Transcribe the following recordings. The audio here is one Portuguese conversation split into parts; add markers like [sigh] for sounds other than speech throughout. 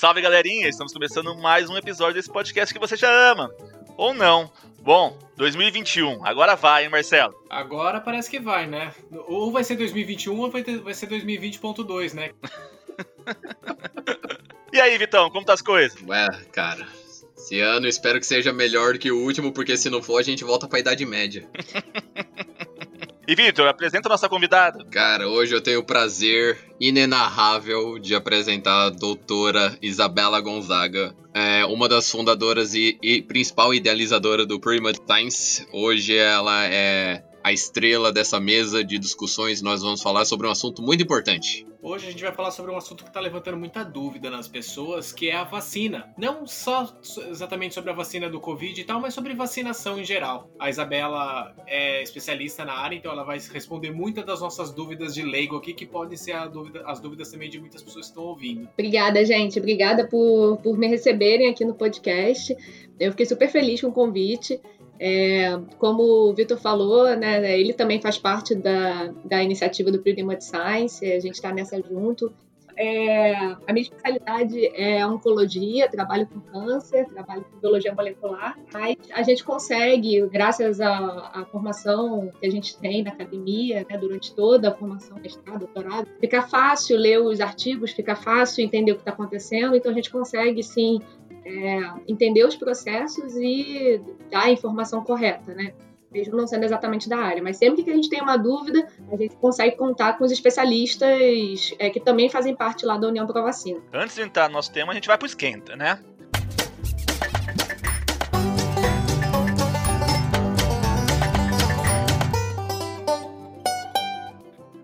Salve, galerinha! Estamos começando mais um episódio desse podcast que você já ama. Ou não. Bom, 2021. Agora vai, hein, Marcelo? Agora parece que vai, né? Ou vai ser 2021 ou vai, ter, vai ser 2020.2, né? [laughs] e aí, Vitão, como tá as coisas? Ué, cara. Esse ano espero que seja melhor que o último, porque se não for, a gente volta pra Idade Média. [laughs] E Vitor, apresenta a nossa convidada. Cara, hoje eu tenho o prazer inenarrável de apresentar a doutora Isabela Gonzaga, é uma das fundadoras e, e principal idealizadora do Prima Times. Hoje ela é a estrela dessa mesa de discussões. Nós vamos falar sobre um assunto muito importante. Hoje a gente vai falar sobre um assunto que está levantando muita dúvida nas pessoas, que é a vacina. Não só exatamente sobre a vacina do Covid e tal, mas sobre vacinação em geral. A Isabela é especialista na área, então ela vai responder muitas das nossas dúvidas de leigo aqui, que podem ser dúvida, as dúvidas também de muitas pessoas que estão ouvindo. Obrigada, gente. Obrigada por, por me receberem aqui no podcast. Eu fiquei super feliz com o convite. É, como o Vitor falou, né, ele também faz parte da, da iniciativa do of Science, a gente está nessa junto. É, a minha especialidade é oncologia, trabalho com câncer, trabalho com biologia molecular, mas a gente consegue, graças à, à formação que a gente tem na academia, né, durante toda a formação, mestrado, doutorado, fica fácil ler os artigos, fica fácil entender o que está acontecendo, então a gente consegue sim é, entender os processos e dar a informação correta, né? Mesmo não sendo exatamente da área, mas sempre que a gente tem uma dúvida, a gente consegue contar com os especialistas é, que também fazem parte lá da União Pro Vacina. Antes de entrar no nosso tema, a gente vai pro esquenta, né?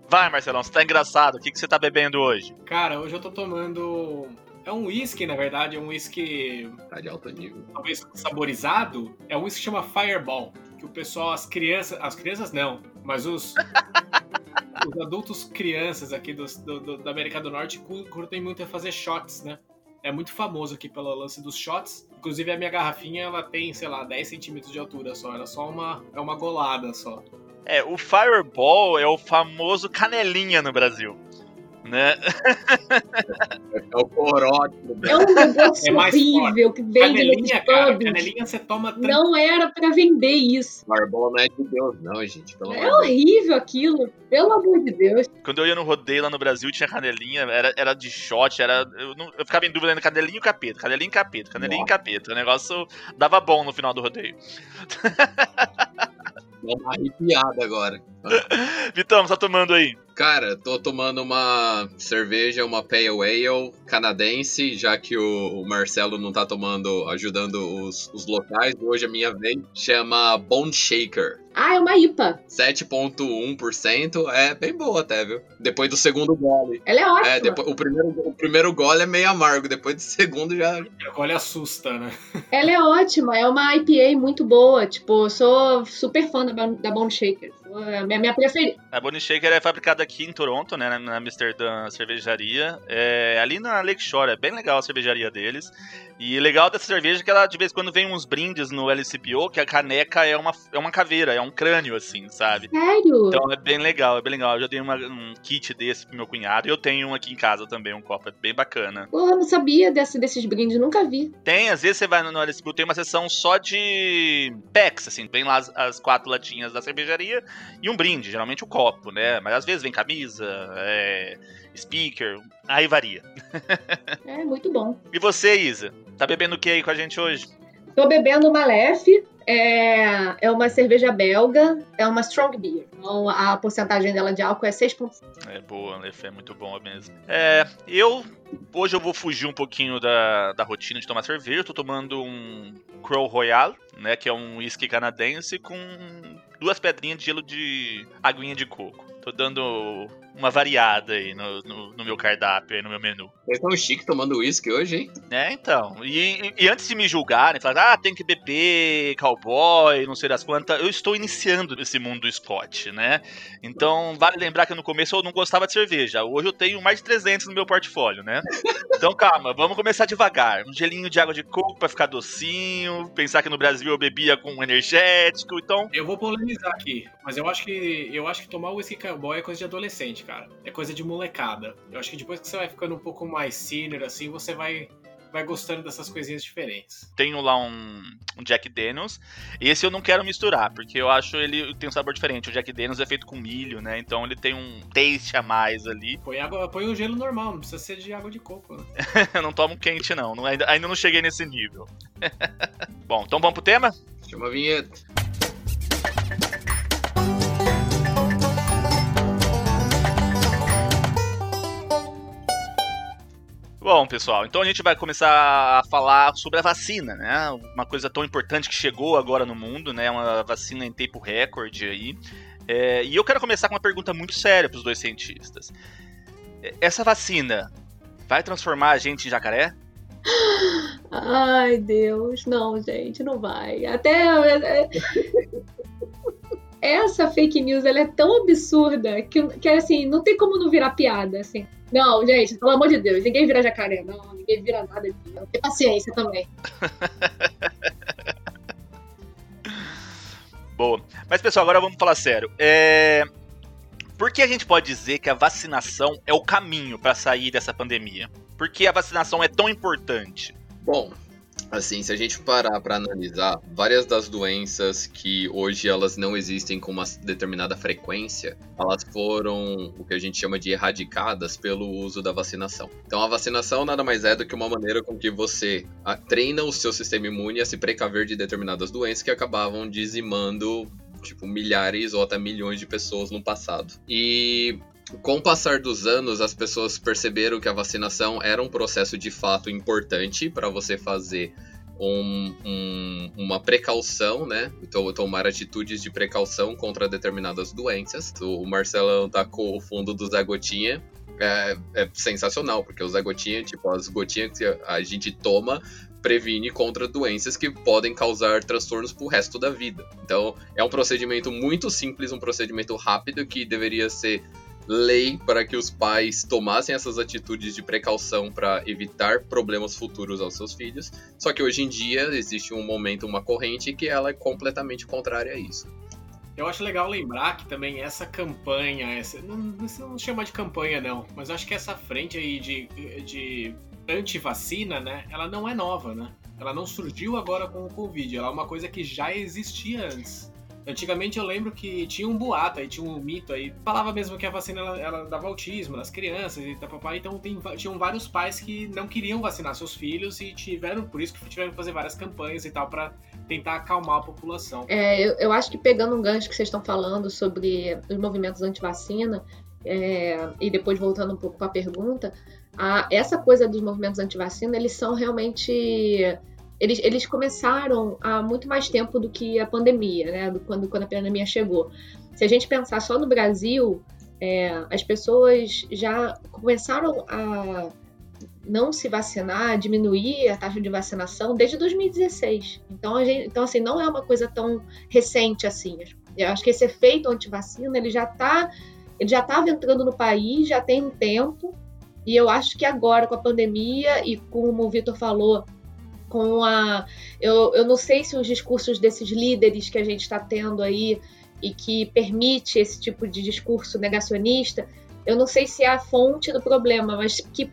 Vai, Marcelão, você tá engraçado. O que, que você tá bebendo hoje? Cara, hoje eu tô tomando é um whisky, na verdade, é um whisky. Tá de alto nível. Talvez saborizado. É um whisky que chama Fireball. Que o pessoal, as crianças. As crianças não, mas os. [laughs] os adultos crianças aqui do, do, da América do Norte curtem muito a fazer shots, né? É muito famoso aqui pelo lance dos shots. Inclusive a minha garrafinha ela tem, sei lá, 10 centímetros de altura só. Ela é só uma. É uma golada só. É, o Fireball é o famoso canelinha no Brasil né? É o corote. É um negócio é horrível que vende canelinha, cara, canelinha você toma... Não era pra vender isso. Marbola não é de Deus, não, gente. Pelo é horrível aquilo, pelo amor de Deus. Quando eu ia no rodeio lá no Brasil, tinha canelinha, era, era de shot, era... Eu, não, eu ficava em dúvida entre canelinha e capeta, canelinha e capeta, canelinha Nossa. e capeta. O negócio dava bom no final do rodeio. Dá uma arrepiada agora. [laughs] Vitão, você tá tomando aí? Cara, tô tomando uma cerveja, uma Pale Ale canadense, já que o, Marcelo não tá tomando, ajudando os, os locais. Hoje a minha vez chama Bone Shaker. Ah, é uma IPA. 7,1%. É bem boa até, viu? Depois do segundo gole. Ela é ótima. É, depois, o, primeiro, o primeiro gole é meio amargo, depois do segundo já. O gole assusta, né? Ela é ótima, é uma IPA muito boa. Tipo, eu sou super fã da, da Bone Shaker. É minha, minha preferida. A Bone Shaker é fabricada aqui em Toronto, né, na Amsterdã Cervejaria. É, ali na Lakeshore, é bem legal a cervejaria deles. E legal dessa cerveja é que ela, de vez em quando, vem uns brindes no LCBO, que a caneca é uma, é uma caveira, é um crânio, assim, sabe? Sério? Então é bem legal, é bem legal. Eu já dei uma, um kit desse pro meu cunhado. E eu tenho um aqui em casa também, um copo, é bem bacana. Pô, eu não sabia desse, desses brindes, nunca vi. Tem, às vezes você vai no, no LCBO, tem uma seção só de packs, assim, vem lá as, as quatro latinhas da cervejaria e um brinde, geralmente o um copo, né? Mas às vezes vem camisa, é, speaker, aí varia. É, muito bom. E você, Isa? Tá bebendo o que aí com a gente hoje? Tô bebendo uma Malef, é, é uma cerveja belga, é uma strong beer. Então a porcentagem dela de álcool é 6,5. É boa, é muito bom mesmo. É, eu hoje eu vou fugir um pouquinho da, da rotina de tomar cerveja. Eu tô tomando um Crow Royal, né, que é um whisky canadense com duas pedrinhas de gelo de aguinha de coco. Tô dando uma variada aí no, no, no, meu cardápio, aí no meu menu. Vocês estão chique tomando uísque hoje, hein? É, então. E, e, antes de me julgarem, falar, ah, tem que beber cowboy, não sei das quantas, eu estou iniciando esse mundo do Scott, né? Então, vale lembrar que no começo eu não gostava de cerveja. Hoje eu tenho mais de 300 no meu portfólio, né? Então, calma, vamos começar devagar. Um gelinho de água de coco para ficar docinho, pensar que no Brasil eu bebia com energético, então... Eu vou polemizar aqui, mas eu acho que eu acho que tomar whisky cowboy é coisa de adolescente, cara. É coisa de molecada. Eu acho que depois que você vai ficando um pouco mais senior, assim, você vai vai gostando dessas coisinhas diferentes. Tenho lá um, um, Jack Daniels. Esse eu não quero misturar, porque eu acho ele tem um sabor diferente. O Jack Daniels é feito com milho, né? Então ele tem um taste a mais ali. Põe, água, põe o gelo normal, não precisa ser de água de coco. Né? eu [laughs] não tomo quente, não. não ainda, ainda não cheguei nesse nível. [laughs] Bom, então vamos pro tema? Chama a vinheta. Bom, pessoal, então a gente vai começar a falar sobre a vacina, né? Uma coisa tão importante que chegou agora no mundo, né? Uma vacina em tempo recorde aí. É, e eu quero começar com uma pergunta muito séria para os dois cientistas. Essa vacina vai transformar a gente em jacaré? [gasps] Ai, Deus, não, gente, não vai. Até. Essa fake news ela é tão absurda que, que assim, não tem como não virar piada, assim. Não, gente, pelo amor de Deus, ninguém vira jacaré, não, ninguém vira nada aqui. Tem paciência também. [laughs] Boa. Mas, pessoal, agora vamos falar sério. É... Por que a gente pode dizer que a vacinação é o caminho para sair dessa pandemia? Por que a vacinação é tão importante? Bom, Assim, se a gente parar para analisar, várias das doenças que hoje elas não existem com uma determinada frequência, elas foram o que a gente chama de erradicadas pelo uso da vacinação. Então, a vacinação nada mais é do que uma maneira com que você ah, treina o seu sistema imune a se precaver de determinadas doenças que acabavam dizimando tipo milhares ou até milhões de pessoas no passado. E com o passar dos anos, as pessoas perceberam que a vacinação era um processo de fato importante para você fazer um, um, uma precaução, né? Então, tomar atitudes de precaução contra determinadas doenças. O Marcelo tacou o fundo do Zé Gotinha. É, é sensacional, porque o Zé Gotinha, tipo, as gotinhas que a gente toma previne contra doenças que podem causar transtornos pro resto da vida. Então, é um procedimento muito simples, um procedimento rápido que deveria ser lei para que os pais tomassem essas atitudes de precaução para evitar problemas futuros aos seus filhos. Só que hoje em dia existe um momento, uma corrente que ela é completamente contrária a isso. Eu acho legal lembrar que também essa campanha, essa, não, não chama de campanha não, mas acho que essa frente aí de, de anti-vacina, né, ela não é nova, né? Ela não surgiu agora com o Covid, ela é uma coisa que já existia antes. Antigamente eu lembro que tinha um boato aí, tinha um mito aí. Falava mesmo que a vacina ela, ela dava autismo nas crianças e tal, papai. Então tem, tinham vários pais que não queriam vacinar seus filhos e tiveram, por isso que tiveram que fazer várias campanhas e tal para tentar acalmar a população. É, eu, eu, acho que pegando um gancho que vocês estão falando sobre os movimentos anti-vacina, é, e depois voltando um pouco para a pergunta, essa coisa dos movimentos anti-vacina, eles são realmente eles, eles começaram há muito mais tempo do que a pandemia, né? Do, quando, quando a pandemia chegou. Se a gente pensar só no Brasil, é, as pessoas já começaram a não se vacinar, diminuir a taxa de vacinação desde 2016. Então, gente, então assim, não é uma coisa tão recente assim. Eu acho que esse efeito anti-vacina, ele já está ele já estava entrando no país, já tem um tempo, e eu acho que agora, com a pandemia e como o Vitor falou, com a. Eu, eu não sei se os discursos desses líderes que a gente está tendo aí e que permite esse tipo de discurso negacionista eu não sei se é a fonte do problema, mas que,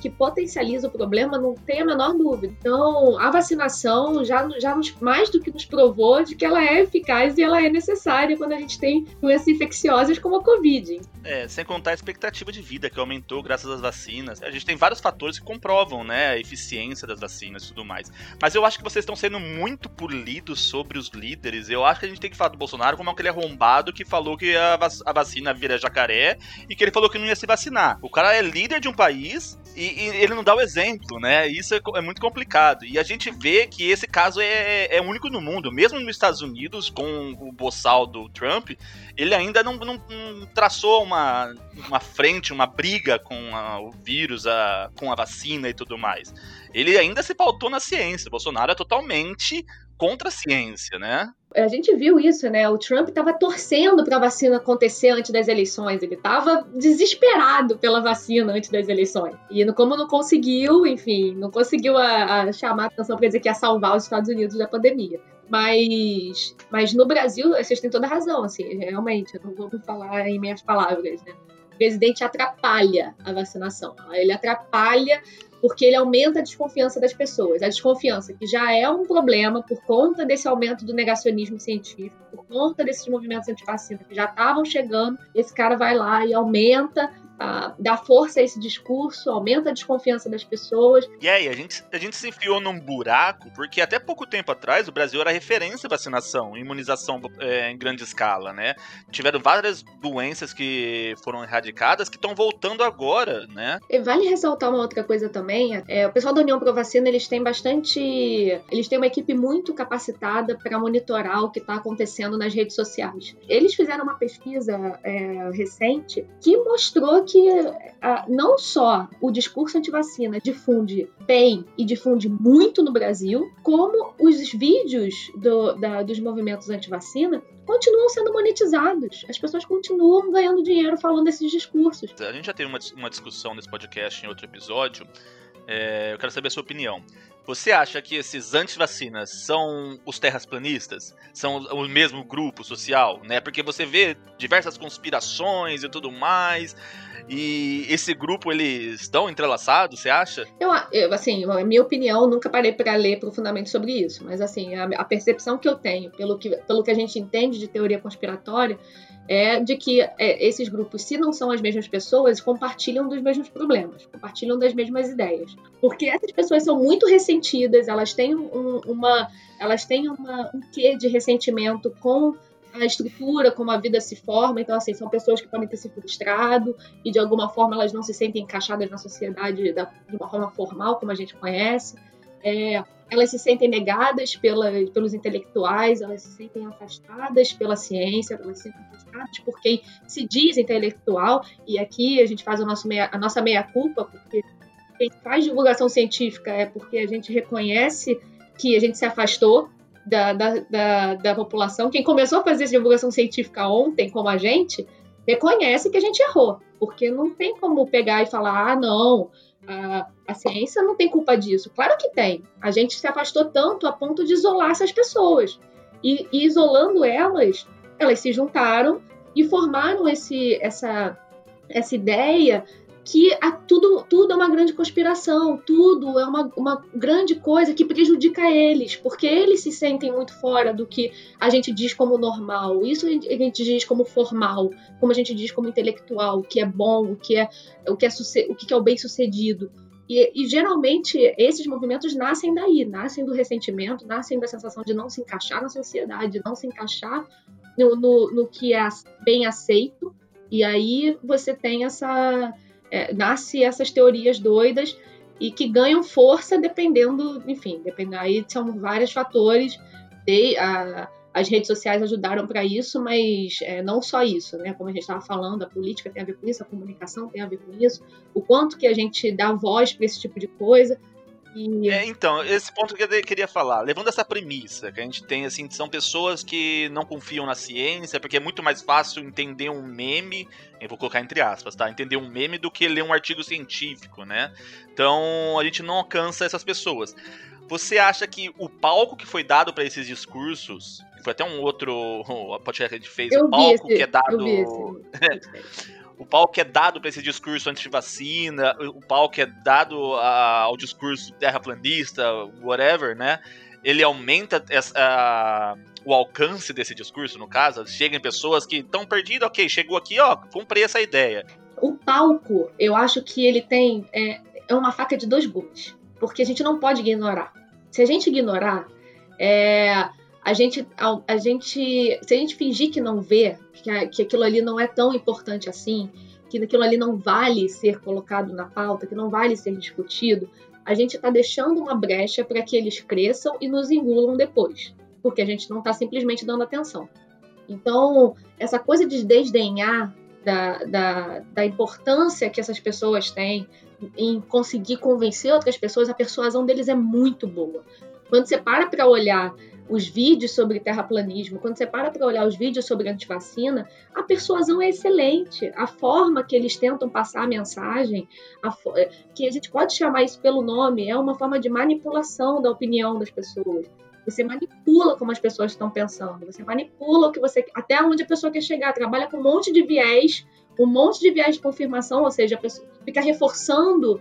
que potencializa o problema, não tem a menor dúvida. Então, a vacinação já, já nos, mais do que nos provou de que ela é eficaz e ela é necessária quando a gente tem doenças infecciosas como a Covid. É, sem contar a expectativa de vida que aumentou graças às vacinas. A gente tem vários fatores que comprovam, né, a eficiência das vacinas e tudo mais. Mas eu acho que vocês estão sendo muito polidos sobre os líderes. Eu acho que a gente tem que falar do Bolsonaro como aquele arrombado que falou que a, vac a vacina vira jacaré e que ele falou que não ia se vacinar. O cara é líder de um país e, e ele não dá o exemplo, né? Isso é, é, muito complicado. E a gente vê que esse caso é, é único no mundo. Mesmo nos Estados Unidos, com o boçal do Trump, ele ainda não, não, não traçou uma, uma frente, uma briga com a, o vírus, a, com a vacina e tudo mais. Ele ainda se pautou na ciência. Bolsonaro é totalmente contra a ciência, né? A gente viu isso, né? O Trump estava torcendo para a vacina acontecer antes das eleições. Ele estava desesperado pela vacina antes das eleições. E como não conseguiu, enfim, não conseguiu a, a chamar a atenção para dizer que ia salvar os Estados Unidos da pandemia. Mas, mas no Brasil, vocês têm toda razão, assim, realmente, eu não vou falar em minhas palavras, né? O presidente atrapalha a vacinação. Ele atrapalha porque ele aumenta a desconfiança das pessoas. A desconfiança que já é um problema por conta desse aumento do negacionismo científico, por conta desses movimentos anti-vacina que já estavam chegando, esse cara vai lá e aumenta uh, dá força a esse discurso, aumenta a desconfiança das pessoas. E aí, a gente, a gente se enfiou num buraco, porque até pouco tempo atrás o Brasil era referência em vacinação, imunização é, em grande escala, né? Tiveram várias doenças que foram erradicadas que estão voltando agora, né? E vale ressaltar uma outra coisa também, é, o pessoal da União Pro Vacina, eles têm bastante... Eles têm uma equipe muito capacitada para monitorar o que está acontecendo nas redes sociais. Eles fizeram uma pesquisa é, recente que mostrou que a, não só o discurso anti-vacina difunde bem e difunde muito no Brasil, como os vídeos do, da, dos movimentos anti-vacina continuam sendo monetizados. As pessoas continuam ganhando dinheiro falando desses discursos. A gente já teve uma, uma discussão nesse podcast em outro episódio. É, eu quero saber a sua opinião. Você acha que esses anti-vacinas são os terrasplanistas? São o mesmo grupo social, né? Porque você vê diversas conspirações e tudo mais. E esse grupo, eles estão entrelaçados, você acha? Eu, eu assim, a minha opinião, nunca parei para ler profundamente sobre isso. Mas, assim, a, a percepção que eu tenho, pelo que, pelo que a gente entende de teoria conspiratória, é de que é, esses grupos, se não são as mesmas pessoas, compartilham dos mesmos problemas, compartilham das mesmas ideias. Porque essas pessoas são muito ressentidas, elas têm um, uma, elas têm uma, um quê de ressentimento com a estrutura, como a vida se forma. Então, assim, são pessoas que podem ter se frustrado e de alguma forma elas não se sentem encaixadas na sociedade da, de uma forma formal, como a gente conhece. É, elas se sentem negadas pela, pelos intelectuais, elas se sentem afastadas pela ciência, elas se sentem afastadas por quem se diz intelectual, e aqui a gente faz meia, a nossa meia-culpa, porque quem faz divulgação científica é porque a gente reconhece que a gente se afastou da, da, da, da população. Quem começou a fazer divulgação científica ontem, como a gente, reconhece que a gente errou, porque não tem como pegar e falar, ah, não, a, a ciência não tem culpa disso. Claro que tem. A gente se afastou tanto a ponto de isolar essas pessoas. E, e isolando elas, elas se juntaram e formaram esse, essa, essa ideia que a, tudo, tudo é uma grande conspiração, tudo é uma, uma grande coisa que prejudica eles, porque eles se sentem muito fora do que a gente diz como normal. Isso a gente diz como formal, como a gente diz como intelectual, o que é bom, o que é o que é, o que é o bem sucedido. E, e, geralmente esses movimentos nascem daí, nascem do ressentimento, nascem da sensação de não se encaixar na sociedade, de não se encaixar no, no, no que é bem aceito. E aí você tem essa é, nasce essas teorias doidas e que ganham força dependendo, enfim, dependendo, aí são vários fatores. De, a, as redes sociais ajudaram para isso, mas é, não só isso, né? Como a gente estava falando, a política tem a ver com isso, a comunicação tem a ver com isso, o quanto que a gente dá voz para esse tipo de coisa. E... É, então, esse ponto que eu queria falar, levando essa premissa, que a gente tem, assim, são pessoas que não confiam na ciência, porque é muito mais fácil entender um meme, eu vou colocar entre aspas, tá? Entender um meme do que ler um artigo científico, né? Então, a gente não alcança essas pessoas. Você acha que o palco que foi dado para esses discursos, foi até um outro [laughs] podcast que a gente fez, eu o palco esse, que é dado. [laughs] o palco que é dado para esse discurso anti-vacina, o palco que é dado a, ao discurso terraplanista, whatever, né? Ele aumenta essa, a, o alcance desse discurso, no caso. Chegam pessoas que estão perdidas, ok, chegou aqui, ó, comprei essa ideia. O palco, eu acho que ele tem. É, é uma faca de dois gumes. Porque a gente não pode ignorar. Se a gente ignorar, é, a gente, a, a, gente, se a gente fingir que não vê, que, que aquilo ali não é tão importante assim, que aquilo ali não vale ser colocado na pauta, que não vale ser discutido, a gente está deixando uma brecha para que eles cresçam e nos engulam depois, porque a gente não está simplesmente dando atenção. Então, essa coisa de desdenhar da, da, da importância que essas pessoas têm em conseguir convencer outras pessoas, a persuasão deles é muito boa. Quando você para para olhar os vídeos sobre terraplanismo, quando você para para olhar os vídeos sobre antivacina, a persuasão é excelente. A forma que eles tentam passar a mensagem, a que a gente pode chamar isso pelo nome, é uma forma de manipulação da opinião das pessoas. Você manipula como as pessoas estão pensando, você manipula o que você até onde a pessoa quer chegar, trabalha com um monte de viés, um monte de viés de confirmação, ou seja, a pessoa fica reforçando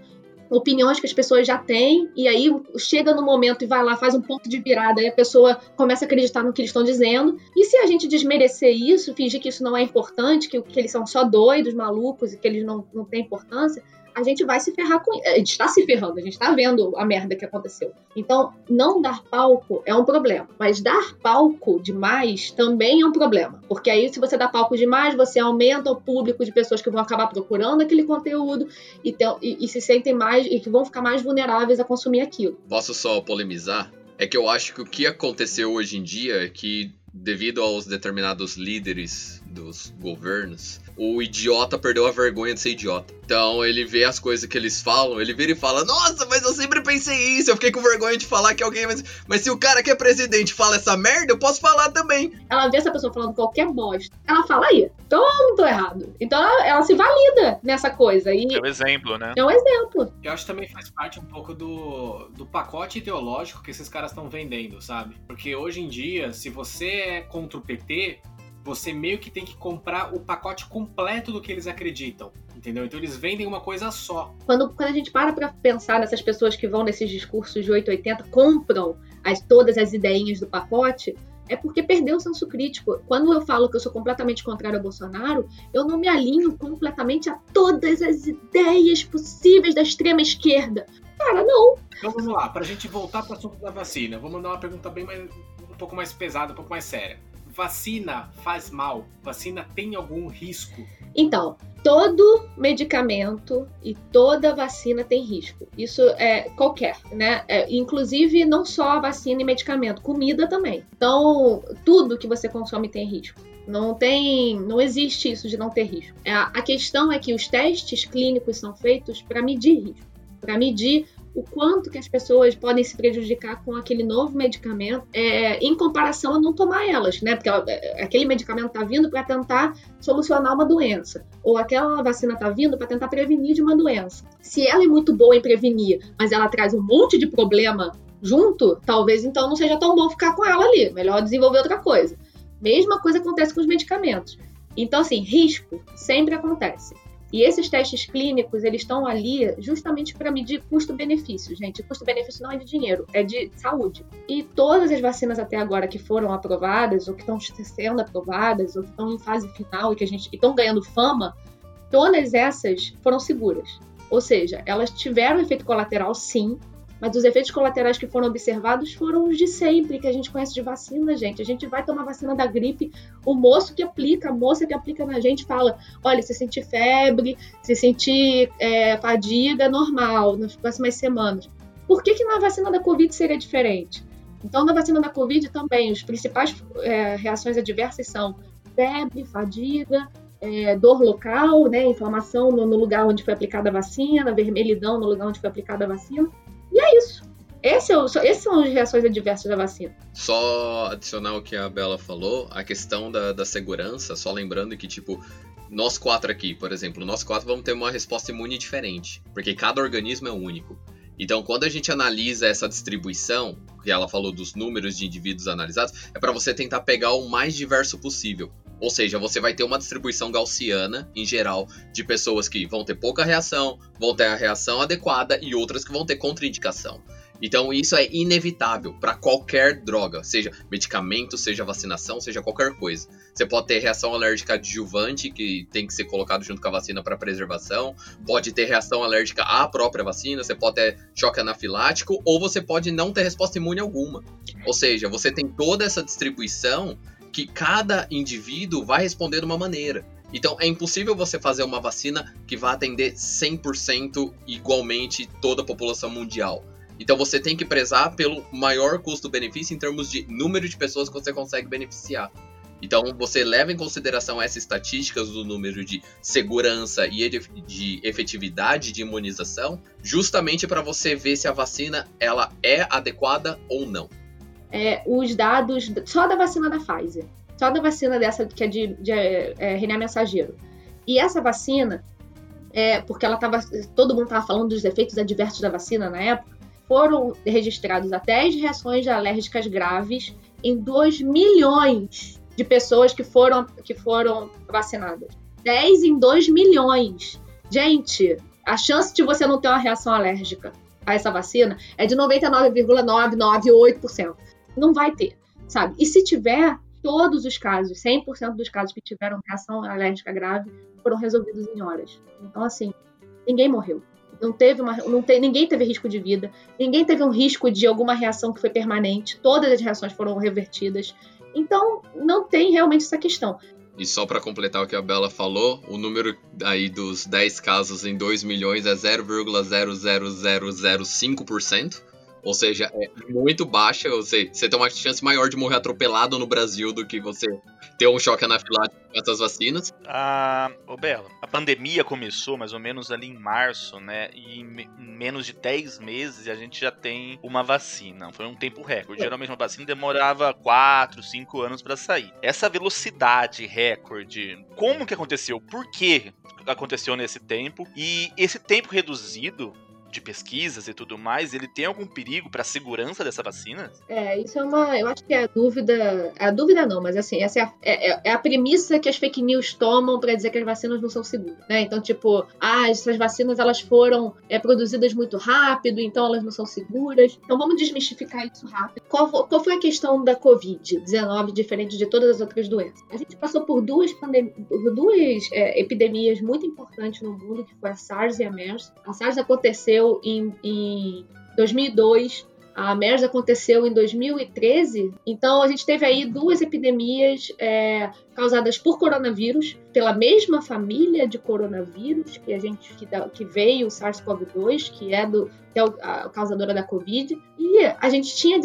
opiniões que as pessoas já têm, e aí chega no momento e vai lá, faz um ponto de virada, e a pessoa começa a acreditar no que eles estão dizendo. E se a gente desmerecer isso, fingir que isso não é importante, que, que eles são só doidos, malucos, e que eles não, não têm importância, a gente vai se ferrar com A gente está se ferrando, a gente está vendo a merda que aconteceu. Então, não dar palco é um problema. Mas dar palco demais também é um problema. Porque aí, se você dá palco demais, você aumenta o público de pessoas que vão acabar procurando aquele conteúdo e, e, e se sentem mais e que vão ficar mais vulneráveis a consumir aquilo. Posso só polemizar? É que eu acho que o que aconteceu hoje em dia é que, devido aos determinados líderes dos governos, o idiota perdeu a vergonha de ser idiota. Então ele vê as coisas que eles falam, ele vira e fala: Nossa, mas eu sempre pensei isso, eu fiquei com vergonha de falar que alguém. Mas, mas se o cara que é presidente fala essa merda, eu posso falar também. Ela vê essa pessoa falando qualquer bosta, ela fala aí, então eu não tô errado. Então ela, ela, se valida nessa coisa. E é um exemplo, né? É um exemplo. Eu acho que também faz parte um pouco do, do pacote ideológico que esses caras estão vendendo, sabe? Porque hoje em dia, se você é contra o PT, você meio que tem que comprar o pacote completo do que eles acreditam. Entendeu? Então eles vendem uma coisa só. Quando, quando a gente para pra pensar nessas pessoas que vão nesses discursos de 880, compram as, todas as ideinhas do pacote, é porque perdeu o senso crítico. Quando eu falo que eu sou completamente contrário ao Bolsonaro, eu não me alinho completamente a todas as ideias possíveis da extrema esquerda. Cara, não. Então vamos lá, pra gente voltar para o assunto da vacina, vou mandar uma pergunta bem mais, um pouco mais pesada, um pouco mais séria vacina faz mal? Vacina tem algum risco? Então, todo medicamento e toda vacina tem risco. Isso é qualquer, né? É, inclusive, não só vacina e medicamento, comida também. Então, tudo que você consome tem risco. Não tem, não existe isso de não ter risco. É, a questão é que os testes clínicos são feitos para medir risco, para medir o quanto que as pessoas podem se prejudicar com aquele novo medicamento é, em comparação a não tomar elas, né? Porque é, aquele medicamento está vindo para tentar solucionar uma doença, ou aquela vacina está vindo para tentar prevenir de uma doença. Se ela é muito boa em prevenir, mas ela traz um monte de problema junto, talvez então não seja tão bom ficar com ela ali. Melhor desenvolver outra coisa. Mesma coisa acontece com os medicamentos. Então, assim, risco sempre acontece. E esses testes clínicos, eles estão ali justamente para medir custo-benefício, gente. Custo-benefício não é de dinheiro, é de saúde. E todas as vacinas até agora que foram aprovadas, ou que estão sendo aprovadas, ou que estão em fase final e que a gente estão ganhando fama, todas essas foram seguras. Ou seja, elas tiveram efeito colateral, sim, mas os efeitos colaterais que foram observados foram os de sempre, que a gente conhece de vacina, gente. A gente vai tomar vacina da gripe, o moço que aplica, a moça que aplica na gente fala: olha, se sentir febre, se sentir é, fadiga, normal, nas próximas semanas. Por que, que na vacina da Covid seria diferente? Então, na vacina da Covid também, os principais é, reações adversas são febre, fadiga, é, dor local, né, inflamação no, no, lugar onde foi aplicada a vacina, vermelhidão no lugar onde foi aplicada a vacina. E é isso. Esse é esses são as reações adversas da vacina. Só adicionar o que a Bela falou, a questão da, da segurança, só lembrando que, tipo, nós quatro aqui, por exemplo, nós quatro vamos ter uma resposta imune diferente, porque cada organismo é único. Então, quando a gente analisa essa distribuição, que ela falou dos números de indivíduos analisados, é para você tentar pegar o mais diverso possível. Ou seja, você vai ter uma distribuição gaussiana, em geral, de pessoas que vão ter pouca reação, vão ter a reação adequada e outras que vão ter contraindicação. Então isso é inevitável para qualquer droga, seja medicamento, seja vacinação, seja qualquer coisa. Você pode ter reação alérgica adjuvante, que tem que ser colocado junto com a vacina para preservação, pode ter reação alérgica à própria vacina, você pode ter choque anafilático, ou você pode não ter resposta imune alguma. Ou seja, você tem toda essa distribuição que cada indivíduo vai responder de uma maneira. Então é impossível você fazer uma vacina que vá atender 100% igualmente toda a população mundial. Então você tem que prezar pelo maior custo-benefício em termos de número de pessoas que você consegue beneficiar. Então você leva em consideração essas estatísticas do número de segurança e de efetividade de imunização, justamente para você ver se a vacina ela é adequada ou não. É, os dados só da vacina da Pfizer, só da vacina dessa que é de, de é, é RNA mensageiro. E essa vacina, é, porque ela tava, todo mundo estava falando dos efeitos adversos da vacina na época, foram registrados até 10 reações alérgicas graves em 2 milhões de pessoas que foram, que foram vacinadas. 10 em 2 milhões. Gente, a chance de você não ter uma reação alérgica a essa vacina é de 99,998%. Não vai ter, sabe? E se tiver, todos os casos, 100% dos casos que tiveram reação alérgica grave, foram resolvidos em horas. Então, assim, ninguém morreu não teve uma, não tem, ninguém teve risco de vida, ninguém teve um risco de alguma reação que foi permanente, todas as reações foram revertidas. Então, não tem realmente essa questão. E só para completar o que a Bela falou, o número aí dos 10 casos em 2 milhões é 0,00005%. Ou seja, é muito baixa. Você, você tem uma chance maior de morrer atropelado no Brasil do que você ter um choque anafilático com essas vacinas. Ah, ô Bela, a pandemia começou mais ou menos ali em março, né? E em menos de 10 meses a gente já tem uma vacina. Foi um tempo recorde. Geralmente uma vacina demorava 4, 5 anos para sair. Essa velocidade recorde, como que aconteceu? Por que aconteceu nesse tempo? E esse tempo reduzido de pesquisas e tudo mais, ele tem algum perigo para a segurança dessa vacina? É, isso é uma. Eu acho que é a dúvida. A dúvida não, mas assim, essa é a, é, é, é a premissa que as fake news tomam para dizer que as vacinas não são seguras, né? Então, tipo, ah, essas vacinas elas foram é, produzidas muito rápido, então elas não são seguras. Então vamos desmistificar isso rápido. Qual, qual foi a questão da Covid-19, diferente de todas as outras doenças? A gente passou por duas, por duas é, epidemias muito importantes no mundo, que foi a SARS e a MERS. A SARS aconteceu aconteceu em, em 2002, a MERS aconteceu em 2013, então a gente teve aí duas epidemias é, causadas por coronavírus, pela mesma família de coronavírus que a gente que, que veio o SARS-CoV-2, que é do que é a causadora da Covid, e a gente tinha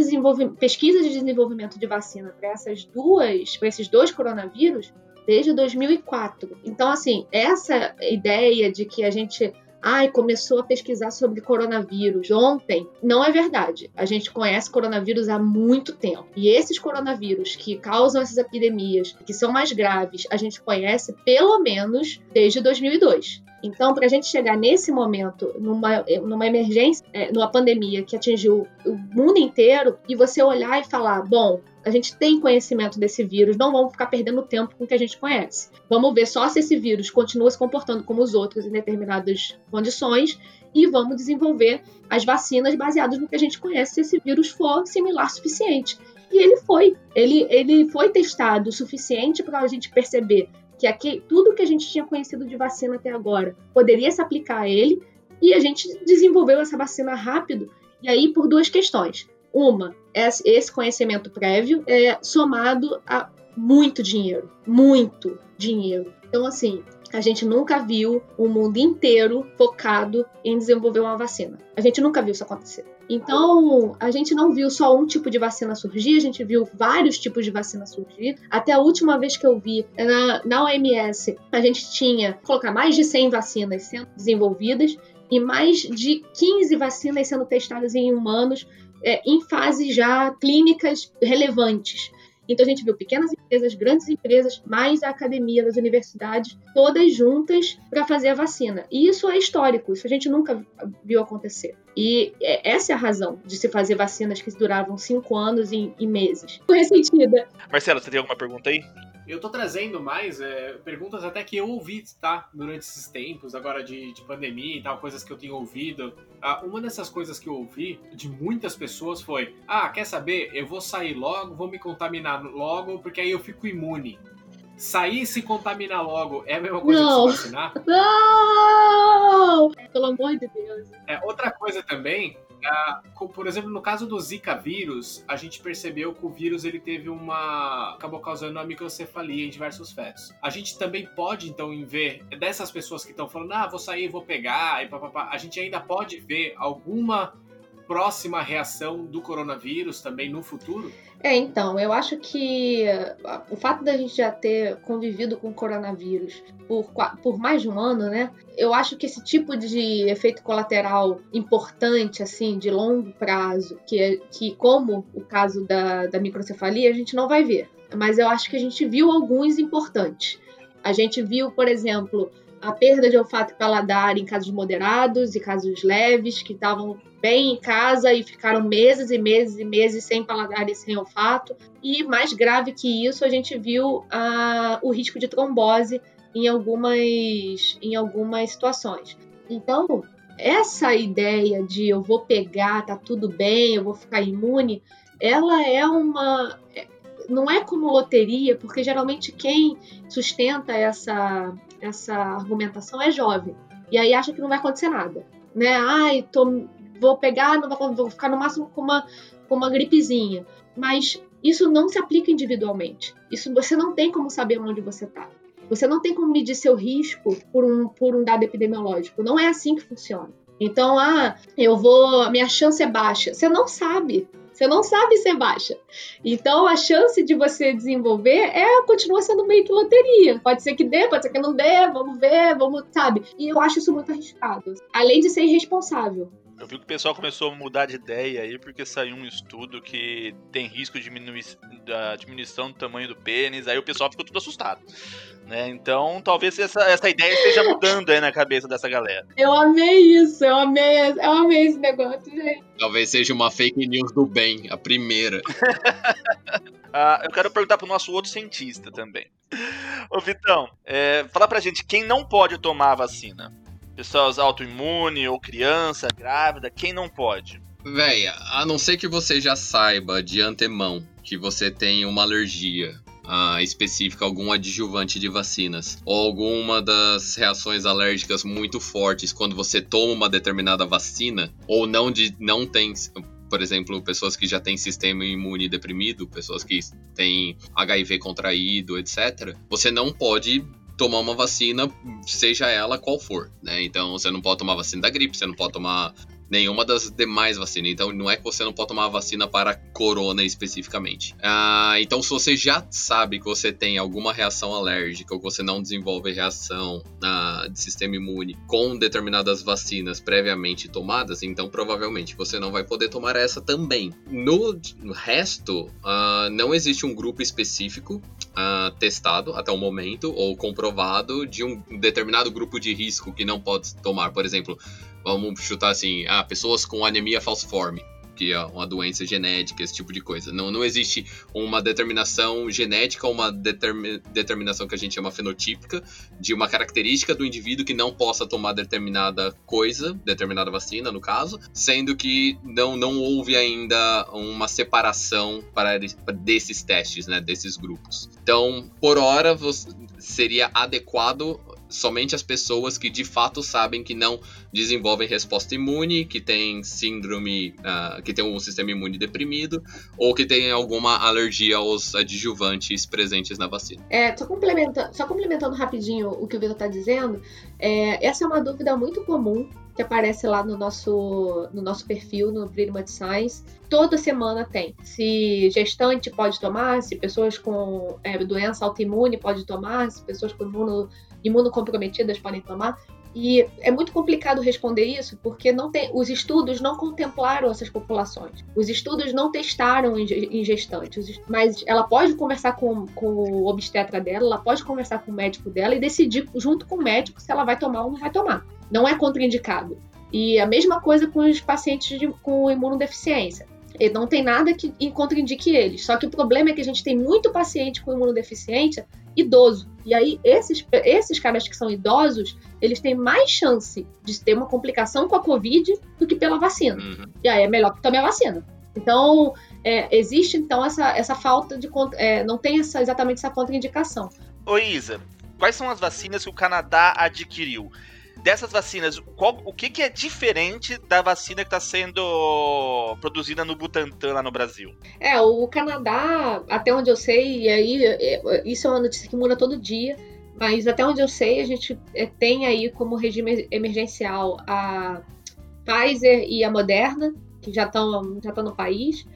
pesquisas de desenvolvimento de vacina para essas duas, para esses dois coronavírus desde 2004. Então assim, essa ideia de que a gente ai, começou a pesquisar sobre coronavírus ontem. Não é verdade. A gente conhece coronavírus há muito tempo. E esses coronavírus que causam essas epidemias, que são mais graves, a gente conhece pelo menos desde 2002. Então, para a gente chegar nesse momento, numa, numa emergência, é, numa pandemia que atingiu o mundo inteiro, e você olhar e falar: bom, a gente tem conhecimento desse vírus, não vamos ficar perdendo tempo com o que a gente conhece. Vamos ver só se esse vírus continua se comportando como os outros em determinadas condições e vamos desenvolver as vacinas baseadas no que a gente conhece se esse vírus for similar o suficiente. E ele foi. Ele, ele foi testado o suficiente para a gente perceber que aqui, tudo que a gente tinha conhecido de vacina até agora poderia se aplicar a ele, e a gente desenvolveu essa vacina rápido, e aí por duas questões. Uma, esse conhecimento prévio é somado a muito dinheiro, muito dinheiro. Então, assim, a gente nunca viu o mundo inteiro focado em desenvolver uma vacina. A gente nunca viu isso acontecer. Então, a gente não viu só um tipo de vacina surgir, a gente viu vários tipos de vacina surgir. Até a última vez que eu vi na, na OMS, a gente tinha colocar mais de 100 vacinas sendo desenvolvidas e mais de 15 vacinas sendo testadas em humanos é, em fases já clínicas relevantes. Então a gente viu pequenas empresas, grandes empresas, mais a academia das universidades, todas juntas para fazer a vacina. E isso é histórico, isso a gente nunca viu acontecer. E é, essa é a razão de se fazer vacinas que duravam cinco anos e, e meses. Ressentida. Marcelo, você tem alguma pergunta aí? Eu tô trazendo mais é, perguntas até que eu ouvi, tá? Durante esses tempos, agora de, de pandemia e tal, coisas que eu tenho ouvido. Ah, uma dessas coisas que eu ouvi de muitas pessoas foi: Ah, quer saber? Eu vou sair logo, vou me contaminar logo, porque aí eu fico imune. Sair e se contaminar logo é a mesma coisa Não. que se vacinar? [laughs] Não! Pelo amor de Deus. É, outra coisa também, por exemplo, no caso do Zika vírus, a gente percebeu que o vírus ele teve uma. acabou causando uma microcefalia em diversos fetos. A gente também pode, então, em ver dessas pessoas que estão falando, ah, vou sair, vou pegar, e papapá, a gente ainda pode ver alguma próxima reação do coronavírus também no futuro? É, então, eu acho que uh, o fato da gente já ter convivido com o coronavírus por, por mais de um ano, né? Eu acho que esse tipo de efeito colateral importante, assim, de longo prazo, que, é- que como o caso da, da microcefalia, a gente não vai ver. Mas eu acho que a gente viu alguns importantes. A gente viu, por exemplo, a perda de olfato e paladar em casos moderados e casos leves, que estavam bem em casa e ficaram meses e meses e meses sem paladar e sem olfato. E mais grave que isso, a gente viu ah, o risco de trombose em algumas, em algumas situações. Então, essa ideia de eu vou pegar, tá tudo bem, eu vou ficar imune, ela é uma. é- Não é como loteria, porque geralmente quem sustenta essa, essa argumentação é jovem. E aí acha que não vai acontecer nada. Né? Ai, tô, vou pegar, não vou, vou ficar no máximo com uma, com uma gripezinha. Mas isso não se aplica individualmente. Isso você não tem como saber onde você está. Você não tem como medir seu risco por um, por um dado epidemiológico. Não é assim que funciona. Então, ah, eu vou. Minha chance é baixa. Você não sabe. Você não sabe se é baixa. Então, a chance de você desenvolver é continua sendo meio que loteria. Pode ser que dê, pode ser que não dê, vamos ver, vamos, sabe? E eu acho isso muito arriscado. Além de ser irresponsável. Eu vi que o pessoal começou a mudar de ideia aí, porque saiu um estudo que tem risco de diminui da diminuição do tamanho do pênis, aí o pessoal ficou tudo assustado. Né? Então, talvez essa, essa ideia esteja mudando aí na cabeça dessa galera. Eu amei isso, eu amei, eu amei esse negócio, gente. Talvez seja uma fake news do bem, a primeira. [laughs] Ah, eu quero perguntar pro nosso outro cientista também. Ô Vitão, é, fala pra gente, quem não pode tomar a vacina? Pessoas autoimune ou criança, grávida, quem não pode? Véia, a não ser que você já saiba de antemão que você tem uma alergia ah, específica, algum adjuvante de vacinas, ou alguma das reações alérgicas muito fortes quando você toma uma determinada vacina, ou não, de, não tem, por exemplo, pessoas que já têm sistema imune deprimido, pessoas que têm HIV contraído, etc., você não pode tomar uma vacina, seja ela qual for, né? Então você não pode tomar vacina da gripe, você não pode tomar nenhuma das demais vacinas. Então não é que você não pode tomar vacina para corona especificamente. Ah, então se você já sabe que você tem alguma reação alérgica ou que você não desenvolve reação ah, de sistema imune com determinadas vacinas previamente tomadas, então provavelmente você não vai poder tomar essa também. No, no resto, ah, não existe um grupo específico ah, testado até o momento ou comprovado de um determinado grupo de risco que não pode tomar. Por exemplo, vamos chutar assim, ah, pessoas com anemia falciforme, é uma doença genética, esse tipo de coisa. Não, não existe uma determinação genética, uma determi- determinação que a gente chama fenotípica, de uma característica do indivíduo que não possa tomar determinada coisa, determinada vacina, no caso, sendo que não, não houve ainda uma separação para desses testes, né, desses grupos. Então, por hora, seria adequado somente as pessoas que de fato sabem que não desenvolvem resposta imune, que tem síndrome, ah, que tem um sistema imune deprimido, ou que tem alguma alergia aos adjuvantes presentes na vacina. É, só, complementando, só complementando rapidinho o que o Vitor está dizendo, é, essa é uma dúvida muito comum que aparece lá no nosso, no nosso perfil, no Pretty Much Science. Toda semana tem. Se gestante pode tomar, se pessoas com é, doença autoimune pode tomar, se pessoas com imuno, imunocomprometidas podem tomar. E é muito complicado responder isso porque não tem, os estudos não contemplaram essas populações. Os estudos não testaram em, ge- em gestantes, mas ela pode conversar com, com o obstetra dela, ela pode conversar com o médico dela e decidir junto com o médico se ela vai tomar ou não vai tomar. Não é contraindicado. E a mesma coisa com os pacientes de- com imunodeficiência. E não tem nada que contraindique eles. Só que o problema é que a gente tem muito paciente com imunodeficiência idoso. E aí, esses, esses caras que são idosos, eles têm mais chance de ter uma complicação com a Covid do que pela vacina. Uhum. E aí é melhor que tome a vacina. Então, é, existe então essa, essa falta de. É, não tem essa, exatamente essa contraindicação. Ô Isa, quais são as vacinas que o Canadá adquiriu? Dessas vacinas, qual, o que, que é diferente da vacina que está sendo produzida no Butantan lá no Brasil? É, o Canadá, até onde eu sei, e aí é, isso é uma notícia que muda todo dia, mas até onde eu sei, a gente é, tem aí como regime emergencial a Pfizer e a Moderna, que já estão já no país.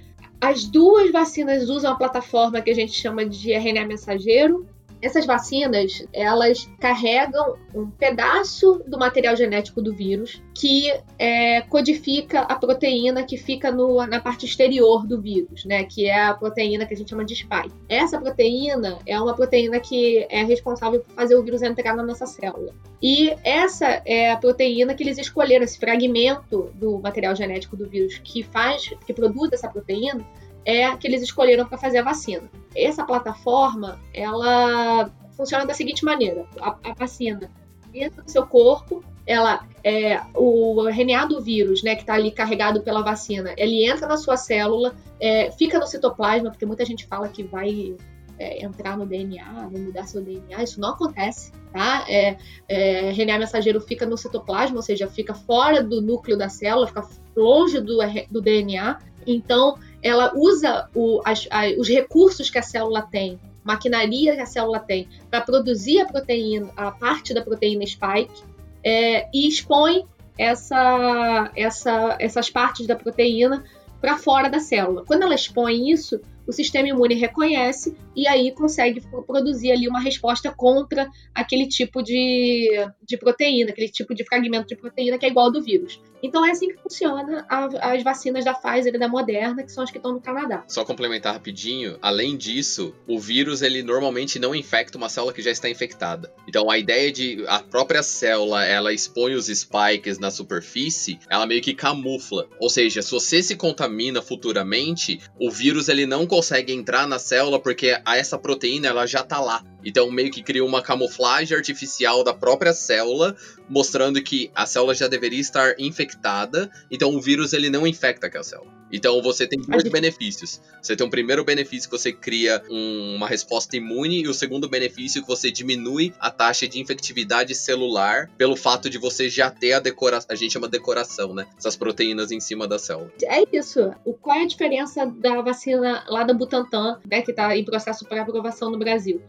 As duas vacinas usam a plataforma que a gente chama de RNA mensageiro, essas vacinas, elas carregam um pedaço do material genético do vírus que é, codifica a proteína que fica no, na parte exterior do vírus, né? Que é a proteína que a gente chama de spike. Essa proteína é uma proteína que é responsável por fazer o vírus entrar na nossa célula. E essa é a proteína que eles escolheram, esse fragmento do material genético do vírus que faz, que produz essa proteína, é a que eles escolheram para fazer a vacina. Essa plataforma, ela funciona da seguinte maneira: a, a vacina entra no seu corpo, ela é o RNA do vírus, né, que está ali carregado pela vacina, ele entra na sua célula, é, fica no citoplasma, porque muita gente fala que vai é, entrar no DNA, vai mudar seu DNA, isso não acontece, tá? É, é, RNA mensageiro fica no citoplasma, ou seja, fica fora do núcleo da célula, fica longe do, do DNA, então ela usa o, as, a, os recursos que a célula tem, maquinaria que a célula tem, para produzir a proteína, a parte da proteína spike, é, e expõe essa, essa, essas partes da proteína para fora da célula. Quando ela expõe isso, o sistema imune reconhece e aí consegue produzir ali uma resposta contra aquele tipo de, de proteína, aquele tipo de fragmento de proteína que é igual ao do vírus. Então é assim que funciona a, as vacinas da Pfizer e da Moderna, que são as que estão no Canadá. Só complementar rapidinho, além disso, o vírus ele normalmente não infecta uma célula que já está infectada. Então a ideia de a própria célula ela expõe os spikes na superfície, ela meio que camufla. Ou seja, se você se contamina futuramente, o vírus ele não consegue entrar na célula porque essa proteína ela já está lá. Então meio que cria uma camuflagem artificial da própria célula, mostrando que a célula já deveria estar infectada, então o vírus ele não infecta aquela célula. Então você tem dois benefícios. Você tem um primeiro benefício que você cria um, uma resposta imune e o segundo benefício que você diminui a taxa de infectividade celular pelo fato de você já ter a decoração, a gente chama decoração, né? Essas proteínas em cima da célula. É isso. O, qual é a diferença da vacina lá da Butantan, né, que está em processo para aprovação no Brasil?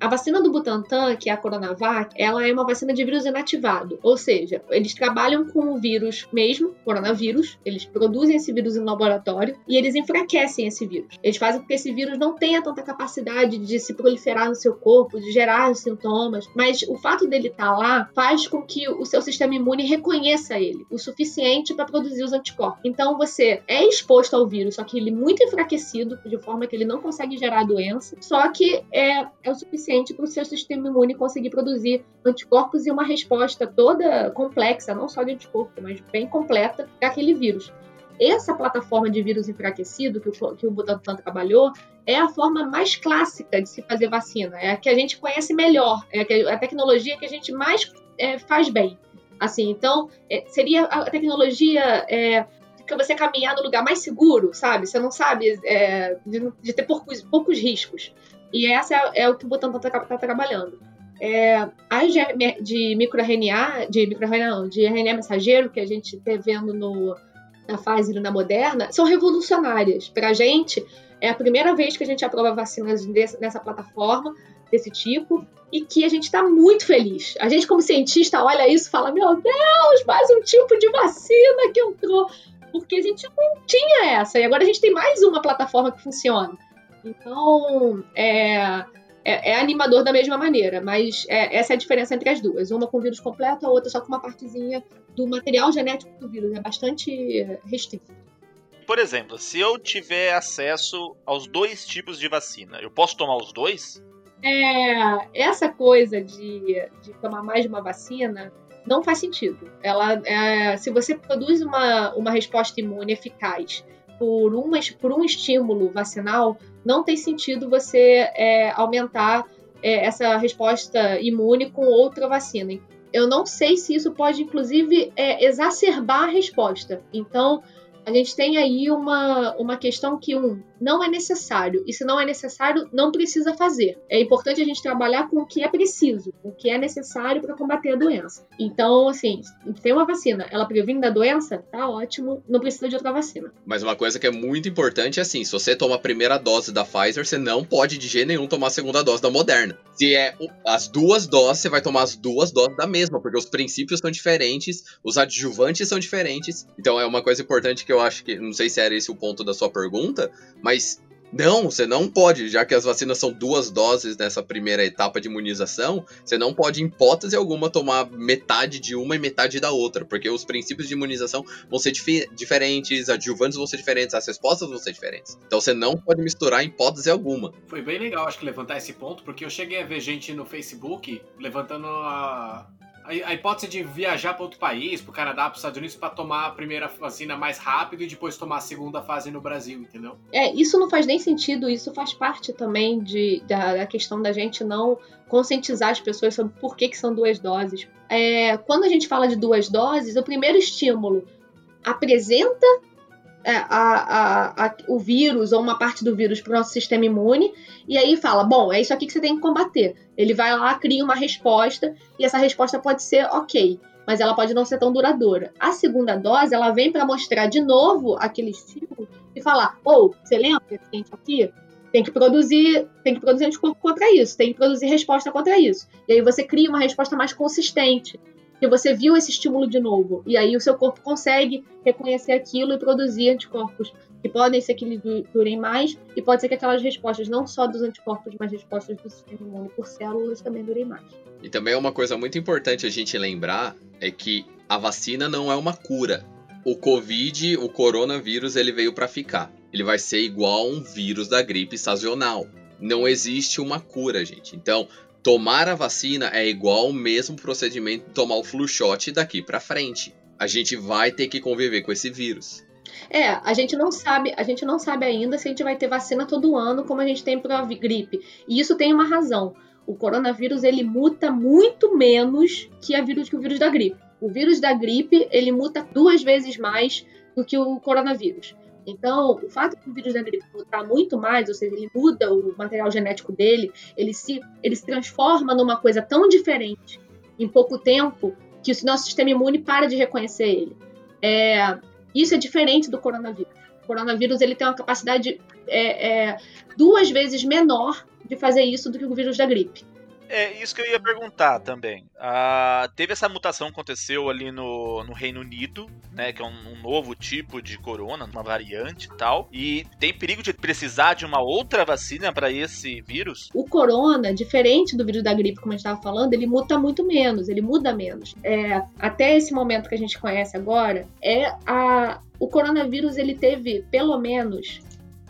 A vacina do Butantan, que é a Coronavac, ela é uma vacina de vírus inativado, ou seja, eles trabalham com o vírus mesmo, coronavírus, eles produzem esse vírus em laboratório e eles enfraquecem esse vírus. Eles fazem com que esse vírus não tenha tanta capacidade de se proliferar no seu corpo, de gerar sintomas, mas o fato dele estar tá lá faz com que o seu sistema imune reconheça ele o suficiente para produzir os anticorpos. Então você é exposto ao vírus, só que ele muito enfraquecido, de forma que ele não consegue gerar doença, só que é, é o suficiente suficiente para o seu sistema imune conseguir produzir anticorpos e uma resposta toda complexa, não só de anticorpo, mas bem completa para aquele vírus. Essa plataforma de vírus enfraquecido que o, que o Butantan trabalhou é a forma mais clássica de se fazer vacina, é a que a gente conhece melhor, é a tecnologia que a gente mais é, faz bem. Assim, então, é, seria a tecnologia é, que você caminhar no lugar mais seguro, sabe? Você não sabe é, de, de, ter poucos, poucos riscos. E essa é, é o que o Butantan está tá trabalhando. É, as de, microRNA, de microRNA de RNA mensageiro, que a gente está vendo no, na fase na Moderna, são revolucionárias. Para a gente, é a primeira vez que a gente aprova vacinas desse, nessa plataforma, desse tipo, e que a gente está muito feliz. A gente, como cientista, olha isso e fala: Meu Deus, mais um tipo de vacina que entrou. Porque a gente não tinha essa, e agora a gente tem mais uma plataforma que funciona. Então, é, é, é, animador da mesma maneira, mas é, essa é a diferença entre as duas. Uma com vírus completo, a outra só com uma partezinha do material genético do vírus. É bastante restrito. Por exemplo, se eu tiver acesso aos dois tipos de vacina, eu posso tomar os dois? É, essa coisa de, de tomar mais de uma vacina não faz sentido. Ela, é, se você produz uma, uma resposta imune eficaz por, uma, por um estímulo vacinal, não tem sentido você é, aumentar é, essa resposta imune com outra vacina. Eu não sei se isso pode, inclusive, é, exacerbar a resposta. Então, a gente tem aí uma, uma questão que, um, não é necessário. E se não é necessário, não precisa fazer. É importante a gente trabalhar com o que é preciso, o que é necessário para combater a doença. Então, assim, tem uma vacina, ela previne da doença, tá ótimo, não precisa de outra vacina. Mas uma coisa que é muito importante é assim: se você toma a primeira dose da Pfizer, você não pode de jeito nenhum tomar a segunda dose da Moderna. Se é as duas doses, você vai tomar as duas doses da mesma, porque os princípios são diferentes, os adjuvantes são diferentes. Então é uma coisa importante que eu acho que, não sei se era esse o ponto da sua pergunta, mas não, você não pode, já que as vacinas são duas doses nessa primeira etapa de imunização, você não pode, em hipótese alguma, tomar metade de uma e metade da outra, porque os princípios de imunização vão ser dif diferentes, adjuvantes vão ser diferentes, as respostas vão ser diferentes. Então você não pode misturar em hipótese alguma. Foi bem legal, acho que levantar esse ponto, porque eu cheguei a ver gente no Facebook levantando a, a, hipótese de viajar para outro país, para o Canadá, para os Estados Unidos, para tomar a primeira vacina mais rápido e depois tomar a segunda fase no Brasil, entendeu? É, isso não faz nem sentido, isso faz parte também de, da, da questão da gente não conscientizar as pessoas sobre por que, que são duas doses. É, quando a gente fala de duas doses, o primeiro estímulo apresenta é, a, a, a, o vírus ou uma parte do vírus para o nosso sistema imune e aí fala: bom, é isso aqui que você tem que combater. Ele vai lá, cria uma resposta e essa resposta pode ser ok, mas ela pode não ser tão duradoura. A segunda dose ela vem para mostrar de novo aquele estímulo e falar: ou, oh, você lembra que a gente aqui tem que produzir, tem que produzir anticorpo contra isso, tem que produzir resposta contra isso. E aí você cria uma resposta mais consistente que você viu esse estímulo de novo. E aí o seu corpo consegue reconhecer aquilo e produzir anticorpos que podem ser que eles durem mais, e pode ser que aquelas respostas, não só dos anticorpos, mas respostas do sistema imune por células, também durem mais. E também uma coisa muito importante a gente lembrar é que a vacina não é uma cura. O Covid, o coronavírus, ele veio para ficar. Ele vai ser igual a um vírus da gripe sazonal. Não existe uma cura, gente. Então, Tomar a vacina é igual ao mesmo procedimento de tomar o flu shot daqui para frente. A gente vai ter que conviver com esse vírus. É, a gente não sabe, a gente não sabe ainda se a gente vai ter vacina todo ano como a gente tem para gripe. E isso tem uma razão. O coronavírus ele muta muito menos que, a vírus, que o vírus da gripe. O vírus da gripe ele muta duas vezes mais do que o coronavírus. Então, o fato de o vírus da gripe mutar muito mais, ou seja, ele muda o material genético dele, ele se, ele se transforma numa coisa tão diferente em pouco tempo que o nosso sistema imune para de reconhecer ele. É, isso é diferente do coronavírus. O coronavírus ele tem uma capacidade é, é, duas vezes menor de fazer isso do que o vírus da gripe. É isso que eu ia perguntar também. Ah, teve essa mutação que aconteceu ali no, no Reino Unido, né? Que é um, um, novo tipo de corona, uma variante e tal. E tem perigo de precisar de uma outra vacina para esse vírus? O corona, diferente do vírus da gripe, como a gente estava falando, ele muta muito menos, ele muda menos. É, até esse momento que a gente conhece agora, é a, o coronavírus ele teve pelo menos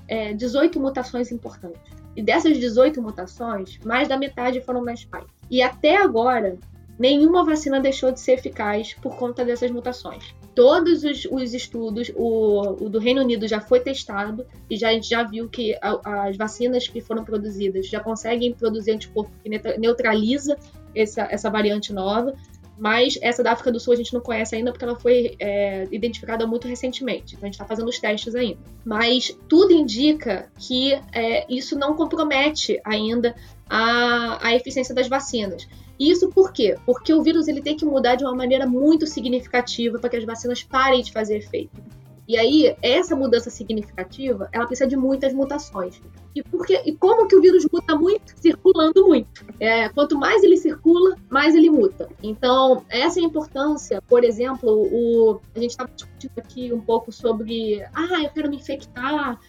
é, 18 mutações importantes. E dessas 18 mutações, mais da metade foram na spike. E até agora, nenhuma vacina deixou de ser eficaz por conta dessas mutações. Todos os, os estudos, o, o, do Reino Unido já foi testado e já, a gente já viu que a, as vacinas que foram produzidas já conseguem produzir anticorpo que neutraliza essa, essa variante nova mas essa da África do Sul a gente não conhece ainda porque ela foi é, identificada muito recentemente. Então a gente está fazendo os testes ainda. Mas tudo indica que é, isso não compromete ainda a, a eficiência das vacinas. Isso por quê? Porque o vírus ele tem que mudar de uma maneira muito significativa para que as vacinas parem de fazer efeito. E aí, essa mudança significativa, ela precisa de muitas mutações. E, porque, e como que o vírus muta muito? Circulando muito. É, quanto mais ele circula, mais ele muta. Então, essa é a importância. Por exemplo, o, a gente estava discutindo aqui um pouco sobre ah, eu quero me infectar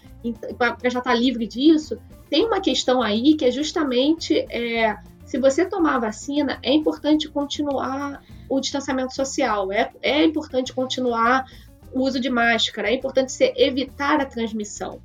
para já estar tá livre disso. Tem uma questão aí que é justamente é, se você tomar a vacina, é importante continuar o distanciamento social, é, é importante continuar o uso de máscara, é importante você evitar a transmissão,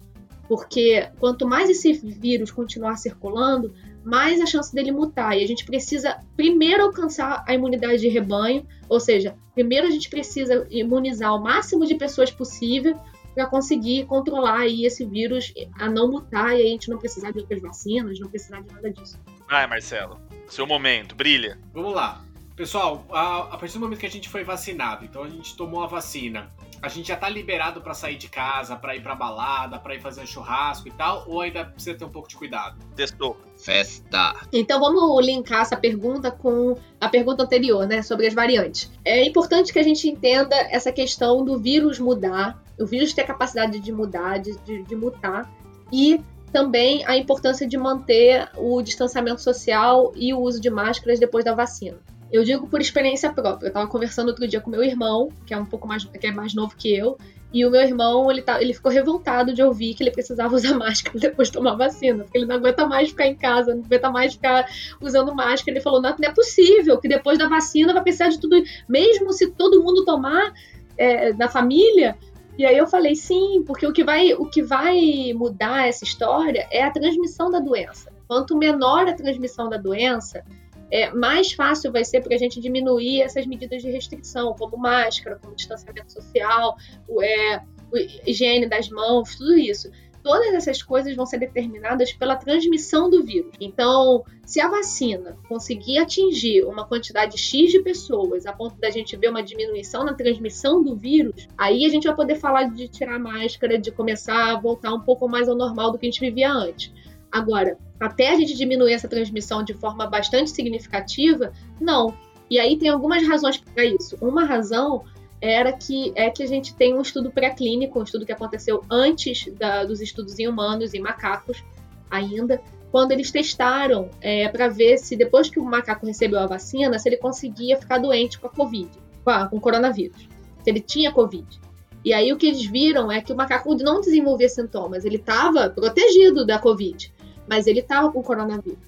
porque quanto mais esse vírus continuar circulando, mais a chance dele mutar. E a gente precisa primeiro alcançar a imunidade de rebanho, ou seja, primeiro a gente precisa imunizar o máximo de pessoas possível para conseguir controlar aí esse vírus a não mutar e a gente não precisar de outras vacinas, não precisar de nada disso. Vai, Marcelo. Seu momento, brilha. Vamos lá. Pessoal, a, a partir do momento que a gente foi vacinado, então a gente tomou a vacina, a gente já tá liberado para sair de casa, para ir pra balada, para ir fazer um churrasco e tal, ou ainda precisa ter um pouco de cuidado? Testou. Festa. Então vamos linkar essa pergunta com a pergunta anterior, né, sobre as variantes. É importante que a gente entenda essa questão do vírus mudar, o vírus ter a capacidade de mudar, de, de, de mutar, e também a importância de manter o distanciamento social e o uso de máscaras depois da vacina. Eu digo por experiência própria. Eu estava conversando outro dia com meu irmão, que é um pouco mais, que é mais novo que eu, e o meu irmão, ele, tá, ele ficou revoltado de ouvir que ele precisava [laughs] usar máscara depois de tomar vacina, porque ele não aguenta mais ficar em casa, não aguenta mais ficar usando máscara. Ele falou: não, não é possível que depois da vacina vai precisar de tudo, mesmo se todo mundo tomar é, da família, e aí eu falei, sim, porque o que vai, o que vai mudar essa história é a transmissão da doença. Quanto menor a transmissão da doença, é, mais fácil vai ser para a gente diminuir essas medidas de restrição, como máscara, como distanciamento social, o, é, o, higiene das mãos, tudo isso todas essas coisas vão ser determinadas pela transmissão do vírus. Então, se a vacina conseguir atingir uma quantidade X de pessoas a ponto da gente ver uma diminuição na transmissão do vírus, aí a gente vai poder falar de tirar máscara, de começar a voltar um pouco mais ao normal do que a gente vivia antes. Agora, até a gente diminuir essa transmissão de forma bastante significativa, não. E aí tem algumas razões para isso. Uma razão era que é que a gente tem um estudo pré-clínico, um estudo que aconteceu antes da, dos estudos em humanos, em macacos ainda, quando eles testaram é, para ver se depois que o macaco recebeu a vacina, se ele conseguia ficar doente com a Covid, com, a, com o coronavírus, se ele tinha Covid. E aí o que eles viram é que o macaco não desenvolvia sintomas, ele estava protegido da Covid, mas ele estava com coronavírus.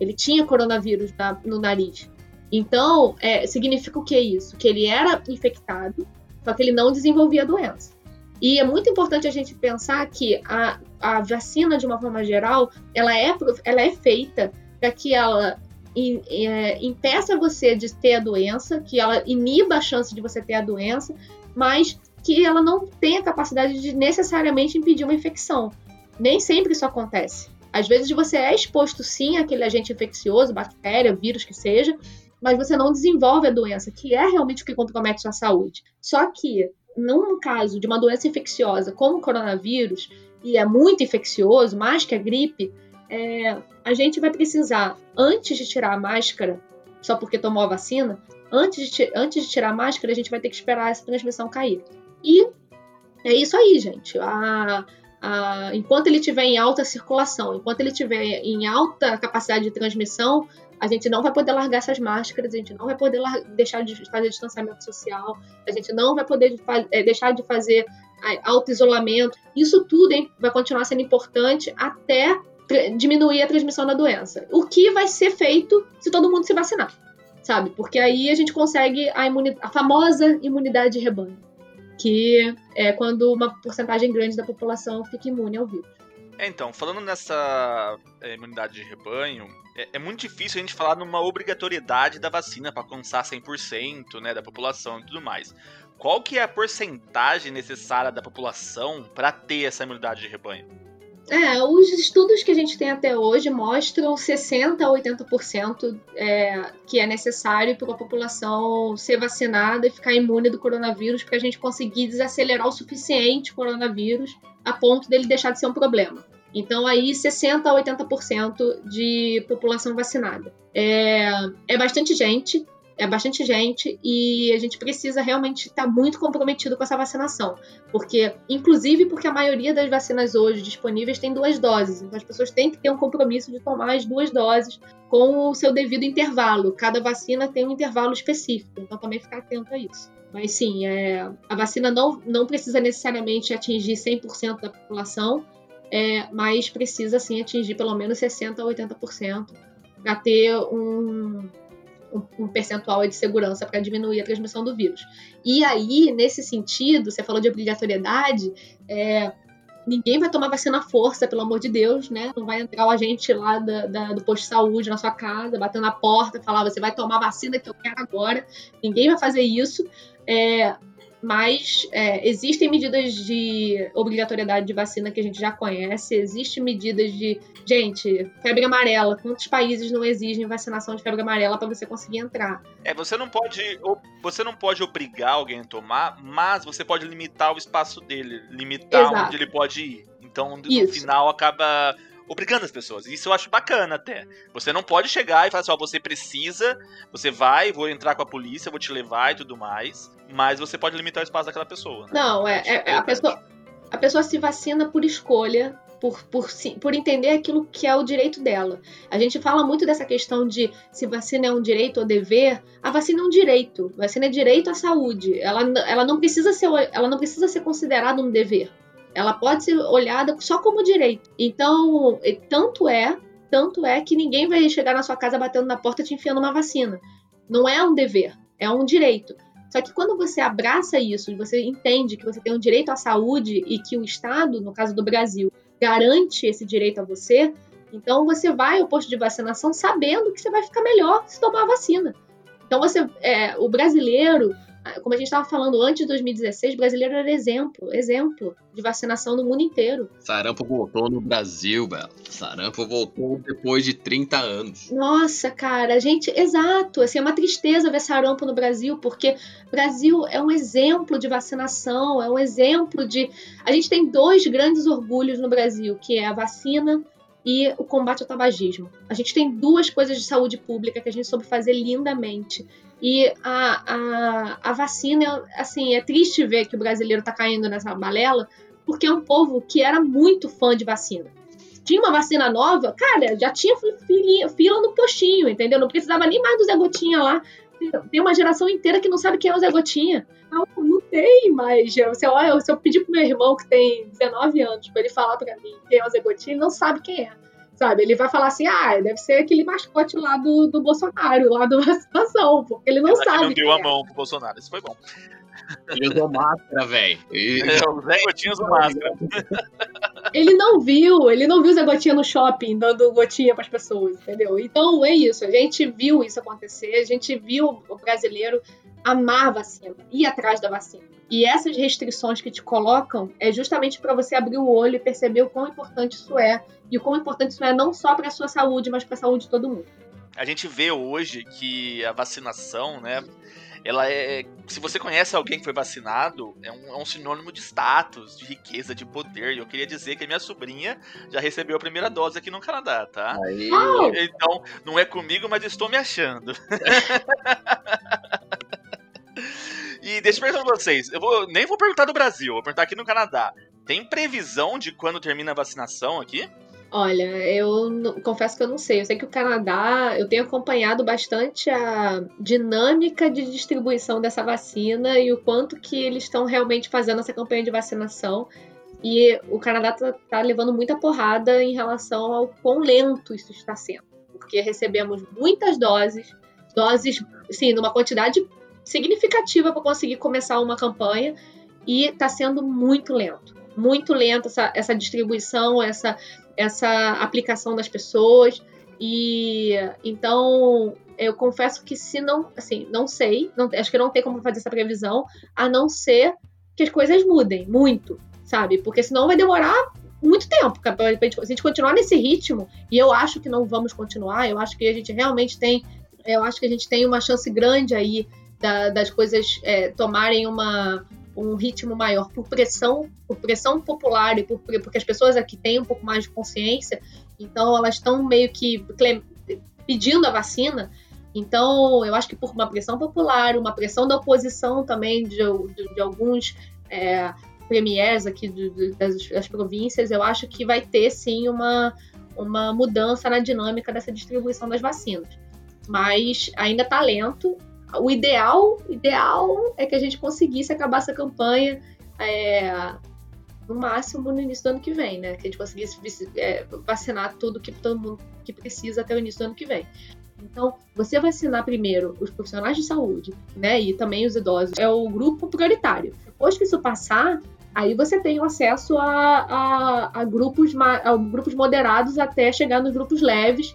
Ele tinha coronavírus na, no nariz. Então, é, significa o que isso? Que ele era infectado, só que ele não desenvolvia a doença. E é muito importante a gente pensar que a, a vacina, de uma forma geral, ela é, ela é feita para que ela in, é, impeça você de ter a doença, que ela iniba a chance de você ter a doença, mas que ela não tem a capacidade de necessariamente impedir uma infecção. Nem sempre isso acontece. Às vezes você é exposto sim àquele agente infeccioso, bactéria, vírus que seja, mas você não desenvolve a doença, que é realmente o que compromete sua saúde. Só que, num caso de uma doença infecciosa como o coronavírus, e é muito infeccioso, mais que a gripe, é, a gente vai precisar, antes de tirar a máscara, só porque tomou a vacina, antes de, antes de tirar a máscara, a gente vai ter que esperar essa transmissão cair. E é isso aí, gente. A, a, enquanto ele estiver em alta circulação, enquanto ele estiver em alta capacidade de transmissão, a gente não vai poder largar essas máscaras, a gente não vai poder deixar de fazer distanciamento social, a gente não vai poder é, deixar de fazer auto-isolamento. Isso tudo hein, vai continuar sendo importante até diminuir a transmissão da doença. O que vai ser feito se todo mundo se vacinar, sabe? Porque aí a gente consegue a, a famosa imunidade de rebanho, que é quando uma porcentagem grande da população fica imune ao vírus. É, então, falando nessa é, imunidade de rebanho, é, é, muito difícil a gente falar numa obrigatoriedade da vacina para alcançar 100% né, da população e tudo mais. Qual que é a porcentagem necessária da população para ter essa imunidade de rebanho? É, os estudos que a gente tem até hoje mostram 60% a 80% é, que é necessário para a população ser vacinada e ficar imune do coronavírus para a gente conseguir desacelerar o suficiente o coronavírus a ponto dele deixar de ser um problema. Então, aí, 60% a 80% de população vacinada. É, é bastante gente, é bastante gente e a gente precisa realmente estar muito comprometido com essa vacinação. Porque, inclusive, porque a maioria das vacinas hoje disponíveis tem duas doses. Então, as pessoas têm que ter um compromisso de tomar as duas doses com o seu devido intervalo. Cada vacina tem um intervalo específico, então também ficar atento a isso. Mas sim, é, a vacina não, não precisa necessariamente atingir 100% da população, é, mas precisa sim atingir pelo menos 60% a 80% para ter um, um, percentual de segurança para diminuir a transmissão do vírus. E aí, nesse sentido, você falou de obrigatoriedade, é, ninguém vai tomar vacina à força, pelo amor de Deus, né? Não vai entrar o agente lá da, da, do posto de saúde na sua casa, batendo na porta, falar você vai tomar vacina que eu quero agora. Ninguém vai fazer isso. É, mas é, existem medidas de obrigatoriedade de vacina que a gente já conhece, existem medidas de. Gente, febre amarela. Quantos países não exigem vacinação de febre amarela para você conseguir entrar? É, você não pode. Você não pode obrigar alguém a tomar, mas você pode limitar o espaço dele, limitar Exato. onde ele pode ir. Então, no Isso. final, acaba obrigando as pessoas. Isso eu acho bacana até. Você não pode chegar e falar assim, ó, você precisa, você vai, vou entrar com a polícia, vou te levar e tudo mais, mas você pode limitar o espaço daquela pessoa. Né? Não, é, é- é a pessoa. A pessoa se vacina por escolha, por, por, por entender aquilo que é o direito dela. A gente fala muito dessa questão de se vacina é um direito ou dever. A vacina é um direito. A vacina é direito à saúde. Ela, ela, não, precisa ser, ela não precisa ser considerada um dever. Ela pode ser olhada só como direito. Então, tanto é, tanto é que ninguém vai chegar na sua casa batendo na porta te enfiando uma vacina. Não é um dever, é um direito. Só que quando você abraça isso, você entende que você tem um direito à saúde e que o Estado, no caso do Brasil, garante esse direito a você, então você vai ao posto de vacinação sabendo que você vai ficar melhor se tomar a vacina. Então você, é, o brasileiro, como a gente estava falando antes de 2016, o brasileiro era exemplo, exemplo de vacinação no mundo inteiro. Sarampo voltou no Brasil, Bela. Sarampo voltou depois de 30 anos. Nossa, cara, a gente, exato, assim, é uma tristeza ver sarampo no Brasil, porque o Brasil é um exemplo de vacinação, é um exemplo de. A gente tem dois grandes orgulhos no Brasil, que é a vacina e o combate ao tabagismo. A gente tem duas coisas de saúde pública que a gente soube fazer lindamente. E a, a, a vacina, assim, é triste ver que o brasileiro tá caindo nessa balela, porque é um povo que era muito fã de vacina tinha uma vacina nova, cara, já tinha filinha- fila no postinho, entendeu? Não precisava nem mais do Zé Gotinha lá. Tem uma geração inteira que não sabe quem é o Zé Gotinha. Não, não tem mais. Se eu, se eu pedir pro meu irmão, que tem 19 anos, pra ele falar pra mim quem é o Zé Gotinha, ele não sabe quem é. Sabe? Ele vai falar assim, ah, deve ser aquele mascote lá do, do Bolsonaro, lá do vacinação, porque ele não Ela que sabe. não deu a é. mão pro Bolsonaro. Isso foi bom. Ele usou máscara, velho. E- É, o Zé Gotinha usou máscara. ele não viu, ele não viu o Zé Gotinha no shopping dando gotinha pras pessoas, entendeu? Então é isso, a gente viu isso acontecer, a gente viu o brasileiro amar a vacina, ir atrás da vacina. E essas restrições que te colocam é justamente para você abrir o olho e perceber o quão importante isso é. E o quão importante isso é não só para a sua saúde, mas para a saúde de todo mundo. A gente vê hoje que a vacinação, né? Ela é. Se você conhece alguém que foi vacinado, é um, é um sinônimo de status, de riqueza, de poder. E eu queria dizer que a minha sobrinha já recebeu a primeira dose aqui no Canadá, tá? Aí! Então, não é comigo, mas estou me achando. [laughs] e deixa eu perguntar pra vocês. Eu vou, nem vou perguntar do Brasil, vou perguntar aqui no Canadá. Tem previsão de quando termina a vacinação aqui? Olha, eu confesso que eu não sei. Eu sei que o Canadá, eu tenho acompanhado bastante a dinâmica de distribuição dessa vacina e o quanto que eles estão realmente fazendo essa campanha de vacinação. E o Canadá tá, tá levando muita porrada em relação ao quão lento isso está sendo. Porque recebemos muitas doses, doses, sim, numa quantidade significativa para conseguir começar uma campanha, e está sendo muito lento. Muito lento essa, essa distribuição, essa essa aplicação das pessoas. E então eu confesso que se não assim não sei não, acho que não tem como fazer essa previsão a não ser que as coisas mudem muito sabe? Porque senão vai demorar muito tempo se a gente continuar nesse ritmo e eu acho que não vamos continuar eu acho que a gente realmente tem eu acho que a gente tem uma chance grande aí da- das coisas é, tomarem uma um ritmo maior por pressão, por pressão popular e por, porque as pessoas aqui têm um pouco mais de consciência, então elas estão meio que pedindo a vacina. Então, eu acho que por uma pressão popular, uma pressão da oposição também de, de- de alguns é, premiers aqui de- das, das províncias, eu acho que vai ter sim uma, uma mudança na dinâmica dessa distribuição das vacinas. Mas ainda está lento, o ideal, ideal é que a gente conseguisse acabar essa campanha é, no máximo no início do ano que vem, né? Que a gente conseguisse é, vacinar tudo que todo mundo que precisa até o início do ano que vem. Então, você vacinar primeiro os profissionais de saúde, né? E também os idosos, é o grupo prioritário. Depois que isso passar, aí você tem acesso a, a, a grupos, a grupos moderados até chegar nos grupos leves.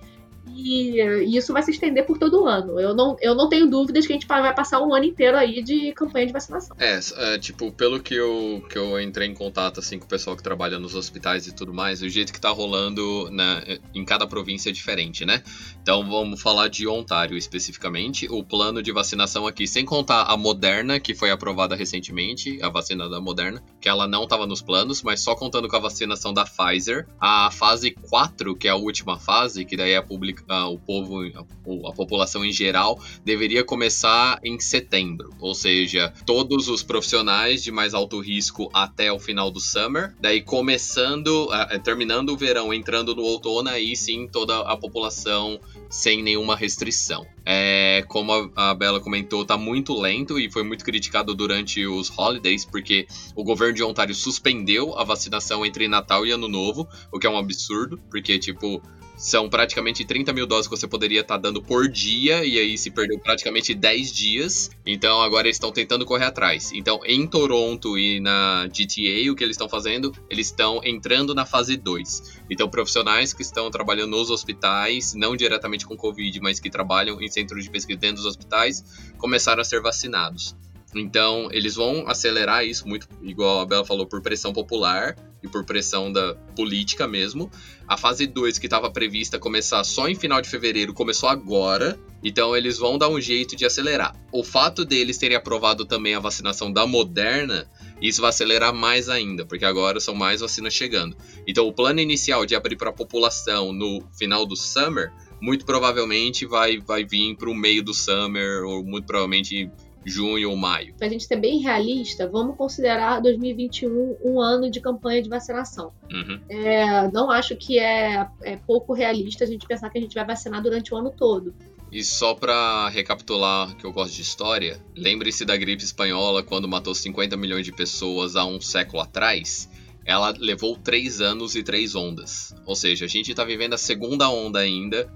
E, e, isso vai se estender por todo o ano. Eu não, eu não tenho dúvidas que a gente vai passar um ano inteiro aí de campanha de vacinação. É, é, tipo, pelo que eu, que eu entrei em contato assim, com o pessoal que trabalha nos hospitais e tudo mais, o jeito que tá rolando né, em cada província é diferente, né? Então vamos falar de Ontário especificamente. O plano de vacinação aqui, sem contar a Moderna, que foi aprovada recentemente, a vacina da Moderna, que ela não estava nos planos, mas só contando com a vacinação da Pfizer, a fase 4, que é a última fase, que daí é a o povo, a, a população em geral, deveria começar em setembro. Ou seja, todos os profissionais de mais alto risco até o final do summer, daí começando, uh, terminando o verão, entrando no outono, aí sim toda a população sem nenhuma restrição. É, como a, a Bela comentou, tá muito lento e foi muito criticado durante os holidays, porque o governo de Ontário suspendeu a vacinação entre Natal e Ano Novo, o que é um absurdo, porque, tipo, são praticamente 30 mil doses que você poderia estar tá dando por dia, e aí se perdeu praticamente 10 dias. Então agora eles estão tentando correr atrás. Então em Toronto e na GTA, o que eles estão fazendo? Eles estão entrando na fase 2. Então profissionais que estão trabalhando nos hospitais, não diretamente com Covid, mas que trabalham em centros de pesquisa dentro dos hospitais, começaram a ser vacinados. Então, eles vão acelerar isso muito, igual a Bela falou, por pressão popular e por pressão da política mesmo. A fase 2, que estava prevista começar só em final de fevereiro, começou agora. Então, eles vão dar um jeito de acelerar. O fato deles terem aprovado também a vacinação da Moderna, isso vai acelerar mais ainda, porque agora são mais vacinas chegando. Então, o plano inicial de abrir para a população no final do summer, muito provavelmente vai, vai vir para o meio do summer, ou muito provavelmente junho ou maio. Para a gente ser bem realista, vamos considerar 2021 um ano de campanha de vacinação. Uhum. É, não acho que é, é pouco realista a gente pensar que a gente vai vacinar durante o ano todo. E só para recapitular que eu gosto de história, lembre-se da gripe espanhola quando matou 50 milhões de pessoas há um século atrás. Ela levou três anos e três ondas. Ou seja, a gente está vivendo a segunda onda ainda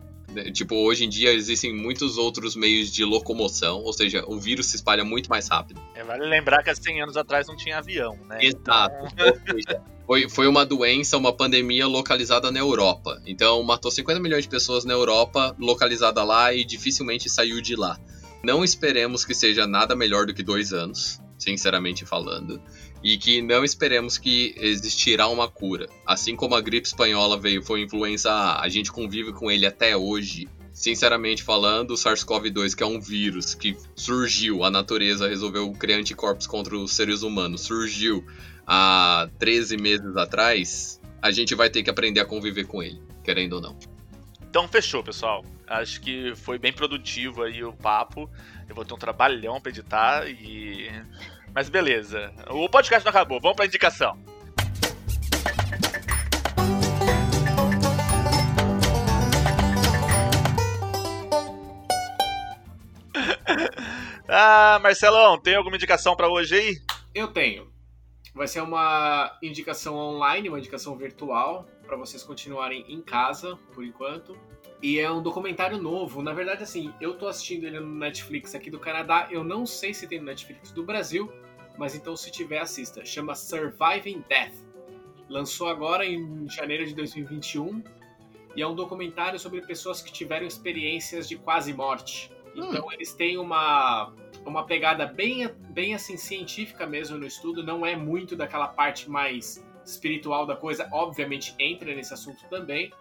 tipo, hoje em dia existem muitos outros meios de locomoção, ou seja, o vírus se espalha muito mais rápido. É, vale lembrar que há 100 anos atrás não tinha avião, né? Exato. Então... foi, foi uma doença, uma pandemia localizada na Europa. Então, matou 50 milhões de pessoas na Europa, localizada lá e dificilmente saiu de lá. Não esperemos que seja nada melhor do que dois anos, sinceramente falando e que não esperemos que existirá uma cura. Assim como a gripe espanhola veio foi influenza A, a gente convive com ele até hoje. Sinceramente falando, o SARS-CoV-2, que é um vírus que surgiu, a natureza resolveu criar anticorpos contra os seres humanos, surgiu há 13 meses atrás, a gente vai ter que aprender a conviver com ele, querendo ou não. Então fechou, pessoal. Acho que foi bem produtivo aí o papo. Eu vou ter um trabalhão pra editar e mas beleza. O podcast não acabou. Vamos pra indicação. [laughs] ah, Marcelão, tem alguma indicação para hoje aí? Eu tenho. Vai ser uma indicação online, uma indicação virtual, para vocês continuarem em casa, por enquanto. E é um documentário novo. Na verdade, assim, eu tô assistindo ele no Netflix aqui do Canadá. Eu não sei se tem no Netflix do Brasil, mas então se tiver, assista. Chama Surviving Death. Lançou agora em janeiro de 2021 e é um documentário sobre pessoas que tiveram experiências de quase morte. Então hum. eles têm uma, uma pegada bem, bem assim científica mesmo no estudo, não é muito daquela parte mais espiritual da coisa, obviamente entra nesse assunto também,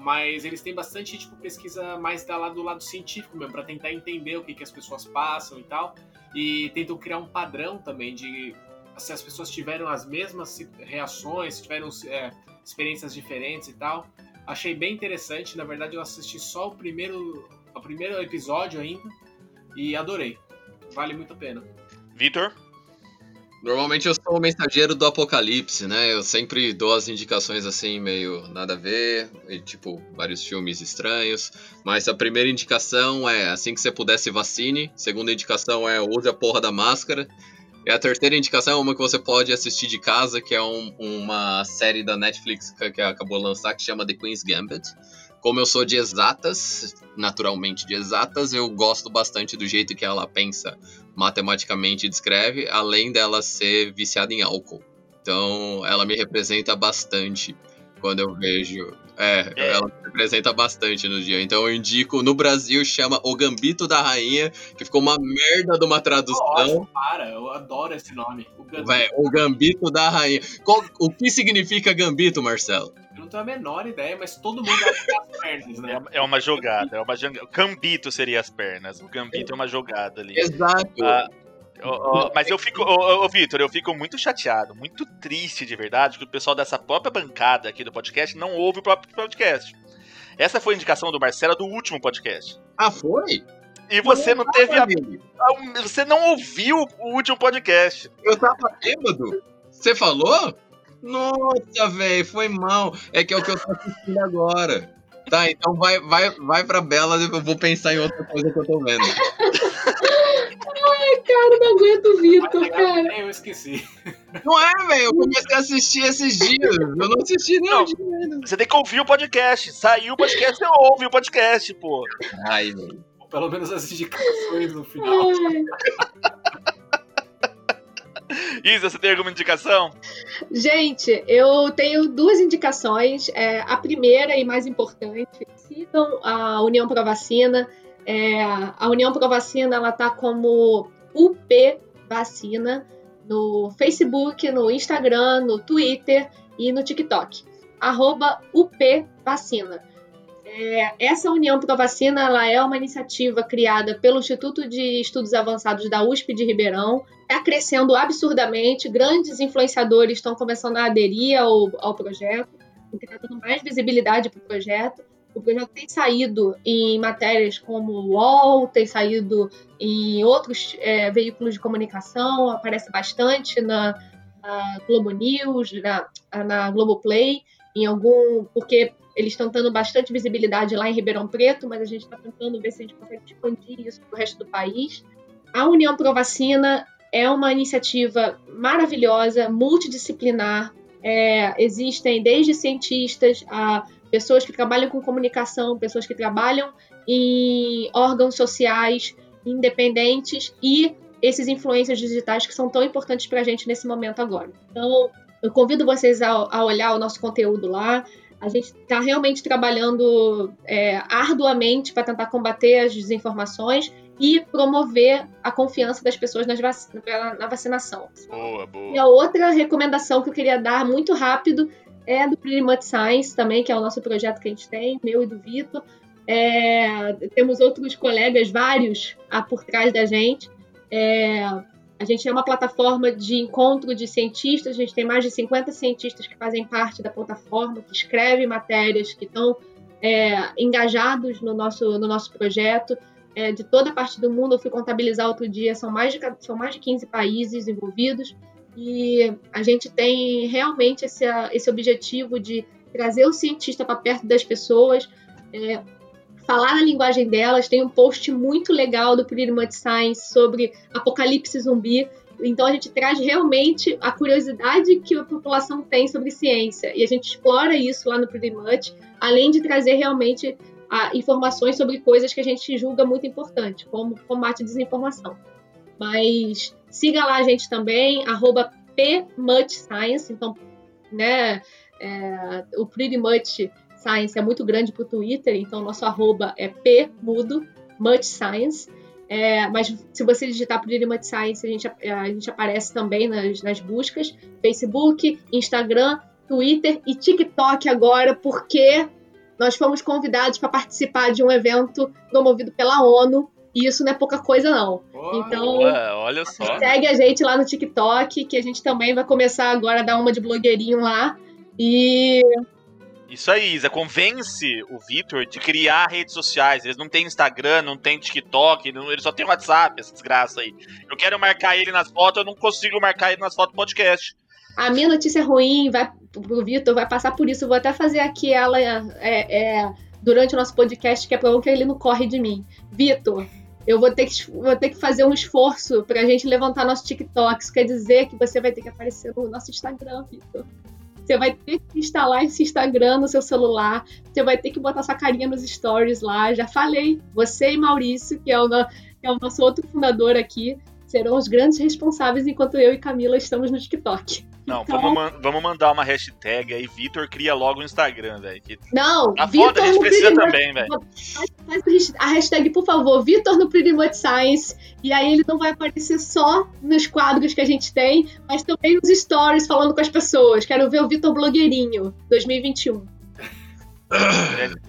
mas eles têm bastante tipo pesquisa mais da do lado científico mesmo para tentar entender o que, que as pessoas passam e tal e tentam criar um padrão também de se as pessoas tiveram as mesmas reações, se tiveram é, experiências diferentes e tal. Achei bem interessante. Na verdade, eu assisti só o primeiro, o primeiro episódio ainda e adorei. Vale muito a pena. Vitor? Normalmente eu sou o mensageiro do apocalipse, né? Eu sempre dou as indicações assim, meio nada a ver, e, tipo, vários filmes estranhos. Mas a primeira indicação é assim que você puder se vacine. Segunda indicação é use a porra da máscara. E a terceira indicação é uma que você pode assistir de casa, que é um, uma série da Netflix que, que acabou de lançar, que chama The Queen's Gambit. Como eu sou de exatas, naturalmente de exatas, eu gosto bastante do jeito que ela pensa matematicamente descreve, além dela ser viciada em álcool. Então, ela me representa bastante. quando eu vejo. É, É. ela representa bastante no dia. Então eu indico, no Brasil chama O Gambito da Rainha, que ficou uma merda de uma tradução. Nossa, para, eu adoro esse nome. O Gambito. O Gambito da Rainha. Qual- o que significa Gambito, Marcelo? Eu não tenho a menor ideia, mas todo mundo acha que é as pernas, né? É, é uma jogada, é uma. O Gambito seria as pernas. O Gambito é uma jogada ali. Exato. Ah, ó, ó, mas eu fico, ô, Vitor, eu fico muito chateado, muito triste de verdade que o pessoal dessa própria bancada aqui do podcast não ouve o próprio podcast. Essa foi a indicação do Marcelo do último podcast. Ah, foi? E você não teve a, a- Você não ouviu o último podcast. Eu tava bêbado. Você falou? Nossa, velho, foi mal. É que é o que eu tô assistindo agora. Tá, então vai, vai, vai pra Bela, eu vou pensar em outra coisa que eu tô vendo. Cara, não aguento o Vitor, cara. eu esqueci. Não é, velho, eu comecei a assistir esses dias. Eu não assisti nem Não. dia ainda. Você tem que ouvir o podcast. Saiu o podcast, você ouve o podcast, pô. Ai, velho. Pelo menos as indicações no final. Ai. [laughs] Isa, você tem alguma indicação? Gente, eu tenho duas indicações. É, a primeira e mais importante, sigam a União Pro Vacina. É, a União Pro Vacina ela tá como UP Vacina no Facebook, no Instagram, no Twitter e no TikTok. Arroba UP Vacina. É, essa União Pro Vacina ela é uma iniciativa criada pelo Instituto de Estudos Avançados da USP de Ribeirão está crescendo absurdamente, grandes influenciadores estão começando a aderir ao, ao projeto, o que está dando mais visibilidade para o projeto. O projeto tem saído em matérias como o UOL, tem saído em outros é, veículos de comunicação, aparece bastante na, na Globo News, na, na Globoplay, em algum. porque eles estão dando bastante visibilidade lá em Ribeirão Preto, mas a gente está tentando ver se a gente consegue expandir isso para o resto do país. A União Pro Vacina é uma iniciativa maravilhosa, multidisciplinar. É, existem desde cientistas a pessoas que trabalham com comunicação, pessoas que trabalham em órgãos sociais independentes e esses influências digitais que são tão importantes para a gente nesse momento agora. Então, eu convido vocês a, a olhar o nosso conteúdo lá. A gente está realmente trabalhando é, arduamente para tentar combater as desinformações e promover a confiança das pessoas vac na, na vacinação. Boa, boa. E a outra recomendação que eu queria dar muito rápido é do Pretty Much Science também, que é o nosso projeto que a gente tem, meu e do Vitor. É, temos outros colegas, vários, ah, por trás da gente. É, a gente é uma plataforma de encontro de cientistas, a gente tem mais de 50 cientistas que fazem parte da plataforma, que escrevem matérias, que estão é, engajados no nosso, no nosso projeto. É, de toda a parte do mundo, eu fui contabilizar outro dia, são mais de, são mais de 15 países envolvidos, e a gente tem realmente esse, esse objetivo de trazer o cientista para perto das pessoas, é, falar na linguagem delas. Tem um post muito legal do Pretty Science sobre apocalipse zumbi. Então a gente traz realmente a curiosidade que a população tem sobre ciência e a gente explora isso lá no Pretty Much, além de trazer realmente a, informações sobre coisas que a gente julga muito importante, como combate à desinformação. Mas siga lá a gente também, arroba PMuchScience, então, né, é, o Pretty Much Science é muito grande para o Twitter, então nosso arroba é P mudo, Much Science. É, mas se você digitar Pretty Much Science, a gente, a gente aparece também nas, nas buscas: Facebook, Instagram, Twitter e TikTok agora, porque nós fomos convidados para participar de um evento promovido pela ONU. E isso não é pouca coisa, não. Boa. Então, Boa, olha só. Segue a gente lá no TikTok, que a gente também vai começar agora a dar uma de blogueirinho lá. E Isso aí, Isa. Convence o Vitor de criar redes sociais. Eles não têm Instagram, não tem TikTok, não, ele só tem WhatsApp, essa desgraça aí. Eu quero marcar ele nas fotos, eu não consigo marcar ele nas fotos do podcast. A minha notícia ruim vai pro Vitor, vai passar por isso. Eu vou até fazer aqui ela é, é, durante o nosso podcast, que é pra que ele não corre de mim. Vitor, eu vou ter, que, vou ter que fazer um esforço pra gente levantar nosso TikTok. Isso quer dizer que você vai ter que aparecer no nosso Instagram, Vitor. Você vai ter que instalar esse Instagram no seu celular. Você vai ter que botar sua carinha nos stories lá. Já falei. Você e Maurício, que é o, que é o nosso outro fundador aqui, serão os grandes responsáveis enquanto eu e Camila estamos no TikTok. Não, Então- vamos, man- vamos mandar uma hashtag aí, Vitor cria logo o Instagram, velho. que Não, Tá Vitor foda, a gente precisa Pretty também, velho. Faz a hasht- a hashtag, por favor, Vitor no Pretty Much Science. E aí ele não vai aparecer só nos quadros que a gente tem, mas também nos stories falando com as pessoas. Quero ver o Vitor blogueirinho 2021.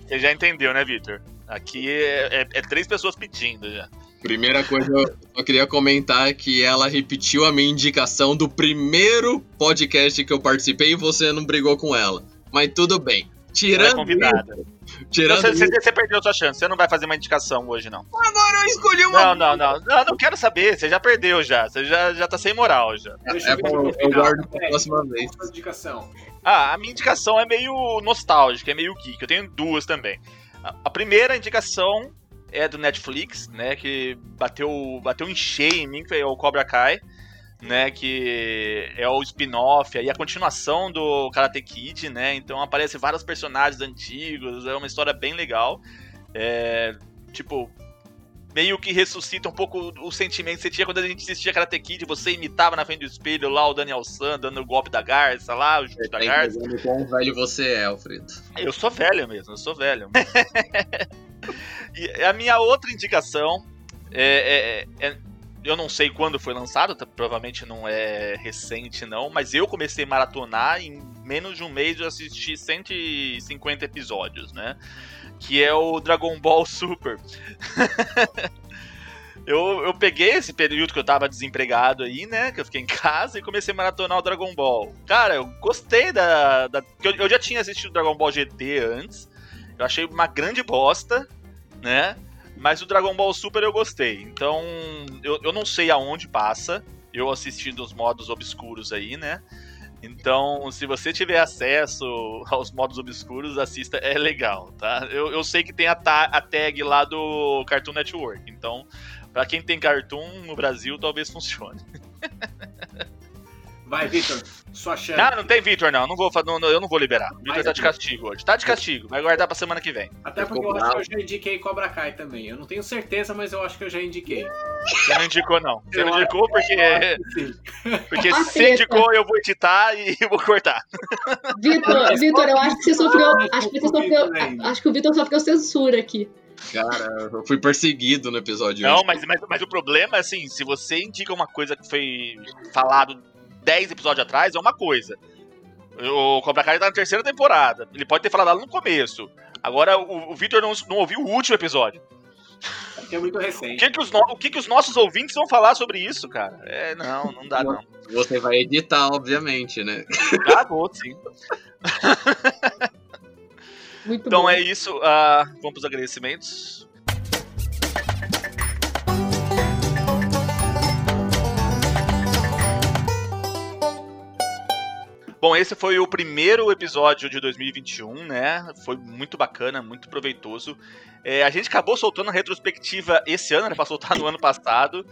Você já entendeu, né, Vitor? Aqui é, é- é três pessoas pedindo já. Primeira coisa, eu só queria comentar que ela repetiu a minha indicação do primeiro podcast que eu participei e você não brigou com ela. Mas tudo bem. É Tirando, convidada. isso, Então, tirando você, você- perdeu sua chance. Você não vai fazer uma indicação hoje, não. agora eu escolhi uma. Não, não, não. Não, não quero saber. Você já perdeu já. Você já, já tá sem moral já. Deixa É eu eu guardo pra É, próxima vez. sua indicação. Ah, a minha indicação é meio nostálgica, é meio geek. Eu tenho duas também. A primeira indicação é do Netflix, né? Que bateu, bateu em cheio em mim, que foi o Cobra Kai. Né, que é o spin-off e a continuação do Karate Kid, né? Então aparece vários personagens antigos, é uma história bem legal. É, tipo, meio que ressuscita um pouco o sentimento que você tinha quando a gente assistia Karate Kid, você imitava na frente do espelho lá o Daniel San dando o golpe da garça lá, o chute da Tá garça. quão velho você é, Alfredo. Eu sou velho mesmo, eu sou velho. [laughs] e a minha outra indicação é, é- é- Eu não sei quando foi lançado, tá- provavelmente não é recente, não, mas eu comecei a maratonar em menos de um mês eu assisti 150 episódios, né? Que é o Dragon Ball Super. [laughs] Eu, eu peguei esse período que eu tava desempregado aí, né? Que eu fiquei em casa e comecei a maratonar o Dragon Ball. Cara, eu gostei da. da eu, eu já tinha assistido Dragon Ball GT antes. Eu achei uma grande bosta, né? Mas o Dragon Ball Super eu gostei. Então, eu, eu não sei aonde passa. Eu assisti dos modos obscuros aí, né? Então, se você tiver acesso aos modos obscuros, assista, é legal, tá? Eu, eu sei que tem a, ta- a tag lá do Cartoon Network. Então, pra quem tem Cartoon no Brasil, talvez funcione. [laughs] Vai, Vitor, sua chance. Ah, não tem Victor, não. não vou, não, não, eu não vou liberar. O Victor Mas tá de castigo hoje. Tá de castigo. Vai guardar pra semana que vem. Até porque eu acho que eu já indiquei Cobra Kai também. Eu não tenho certeza, mas eu acho que eu já indiquei. Você não indicou, não. Você Eu não [laughs] indicou porque. Porque A se treta. indicou, eu vou editar e [laughs] vou cortar. Vitor, Vitor, eu acho que você sofreu. Acho que, você sofreu, Vitor acho que o Vitor sofreu censura aqui. Cara, eu fui perseguido no episódio. Não, hoje. mas, mas, mas o problema é assim: se você indica uma coisa que foi falado 10 episódios atrás, é uma coisa. O Cobra Kai tá na terceira temporada. Ele pode ter falado lá no começo. Agora, o, o Victor não, não ouviu o último episódio. Porque é muito O recente. que, que, os, no- o que, que os nossos ouvintes vão falar sobre isso, cara? É, não, não dá, não. Você vai editar, obviamente, né? Ah, vou, sim. Muito Então bom. é isso. ah, vamos pros agradecimentos. Bom, esse foi o primeiro episódio de 2021, né? Foi muito bacana, muito proveitoso. É, a gente acabou soltando a retrospectiva esse ano, era pra soltar no ano passado.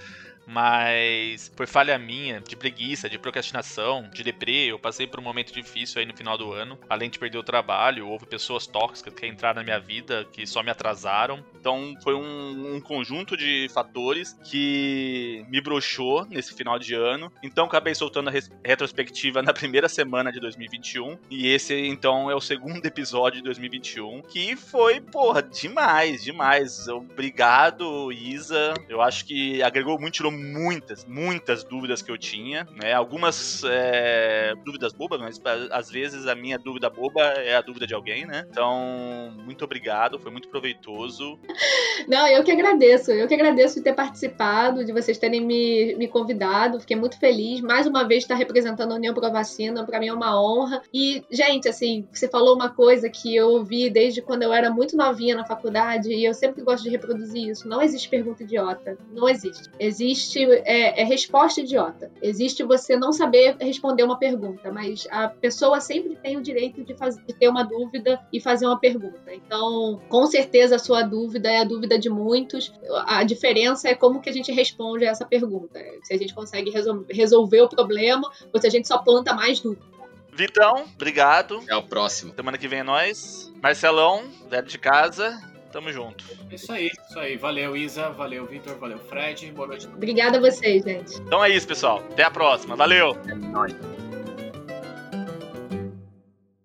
Mas foi falha minha, de preguiça, de procrastinação, de deprê. Eu passei por um momento difícil aí no final do ano. Além de perder o trabalho, houve pessoas tóxicas que entraram na minha vida que só me atrasaram. Então foi um, um conjunto de fatores que me broxou nesse final de ano. Então acabei soltando a retrospectiva na primeira semana de 2021. E esse então é o segundo episódio de 2021. Que foi, porra, demais, demais. Obrigado, Isa. Eu acho que agregou muito, tirou muitas, muitas dúvidas que eu tinha, né? Algumas é, dúvidas bobas, mas às vezes a minha dúvida boba é a dúvida de alguém, né? Então, muito obrigado, foi muito proveitoso. [laughs] Não, eu que agradeço. Eu que agradeço de ter participado, de vocês terem me, me convidado. Fiquei muito feliz. Mais uma vez estar representando a União Pro Vacina, para mim é uma honra. E, gente, assim, você falou uma coisa que eu ouvi desde quando eu era muito novinha na faculdade e eu sempre gosto de reproduzir isso. Não existe pergunta idiota. Não existe. Existe é, é resposta idiota. Existe você não saber responder uma pergunta, mas a pessoa sempre tem o direito de, faz, de ter uma dúvida e fazer uma pergunta. Então, com certeza a sua dúvida é a dúvida de muitos. A diferença é como que a gente responde a essa pergunta. Se a gente consegue resol- resolver o problema ou se a gente só planta mais dúvida. Vitão, obrigado. Até o próximo. Semana que vem é nós. Marcelão, velho de casa, tamo junto. É Isso aí, isso aí. Valeu, Isa. Valeu, Vitor. Valeu, Fred. Boa noite. Obrigada a vocês, gente. Então é isso, pessoal. Até a próxima. Valeu! É nóis.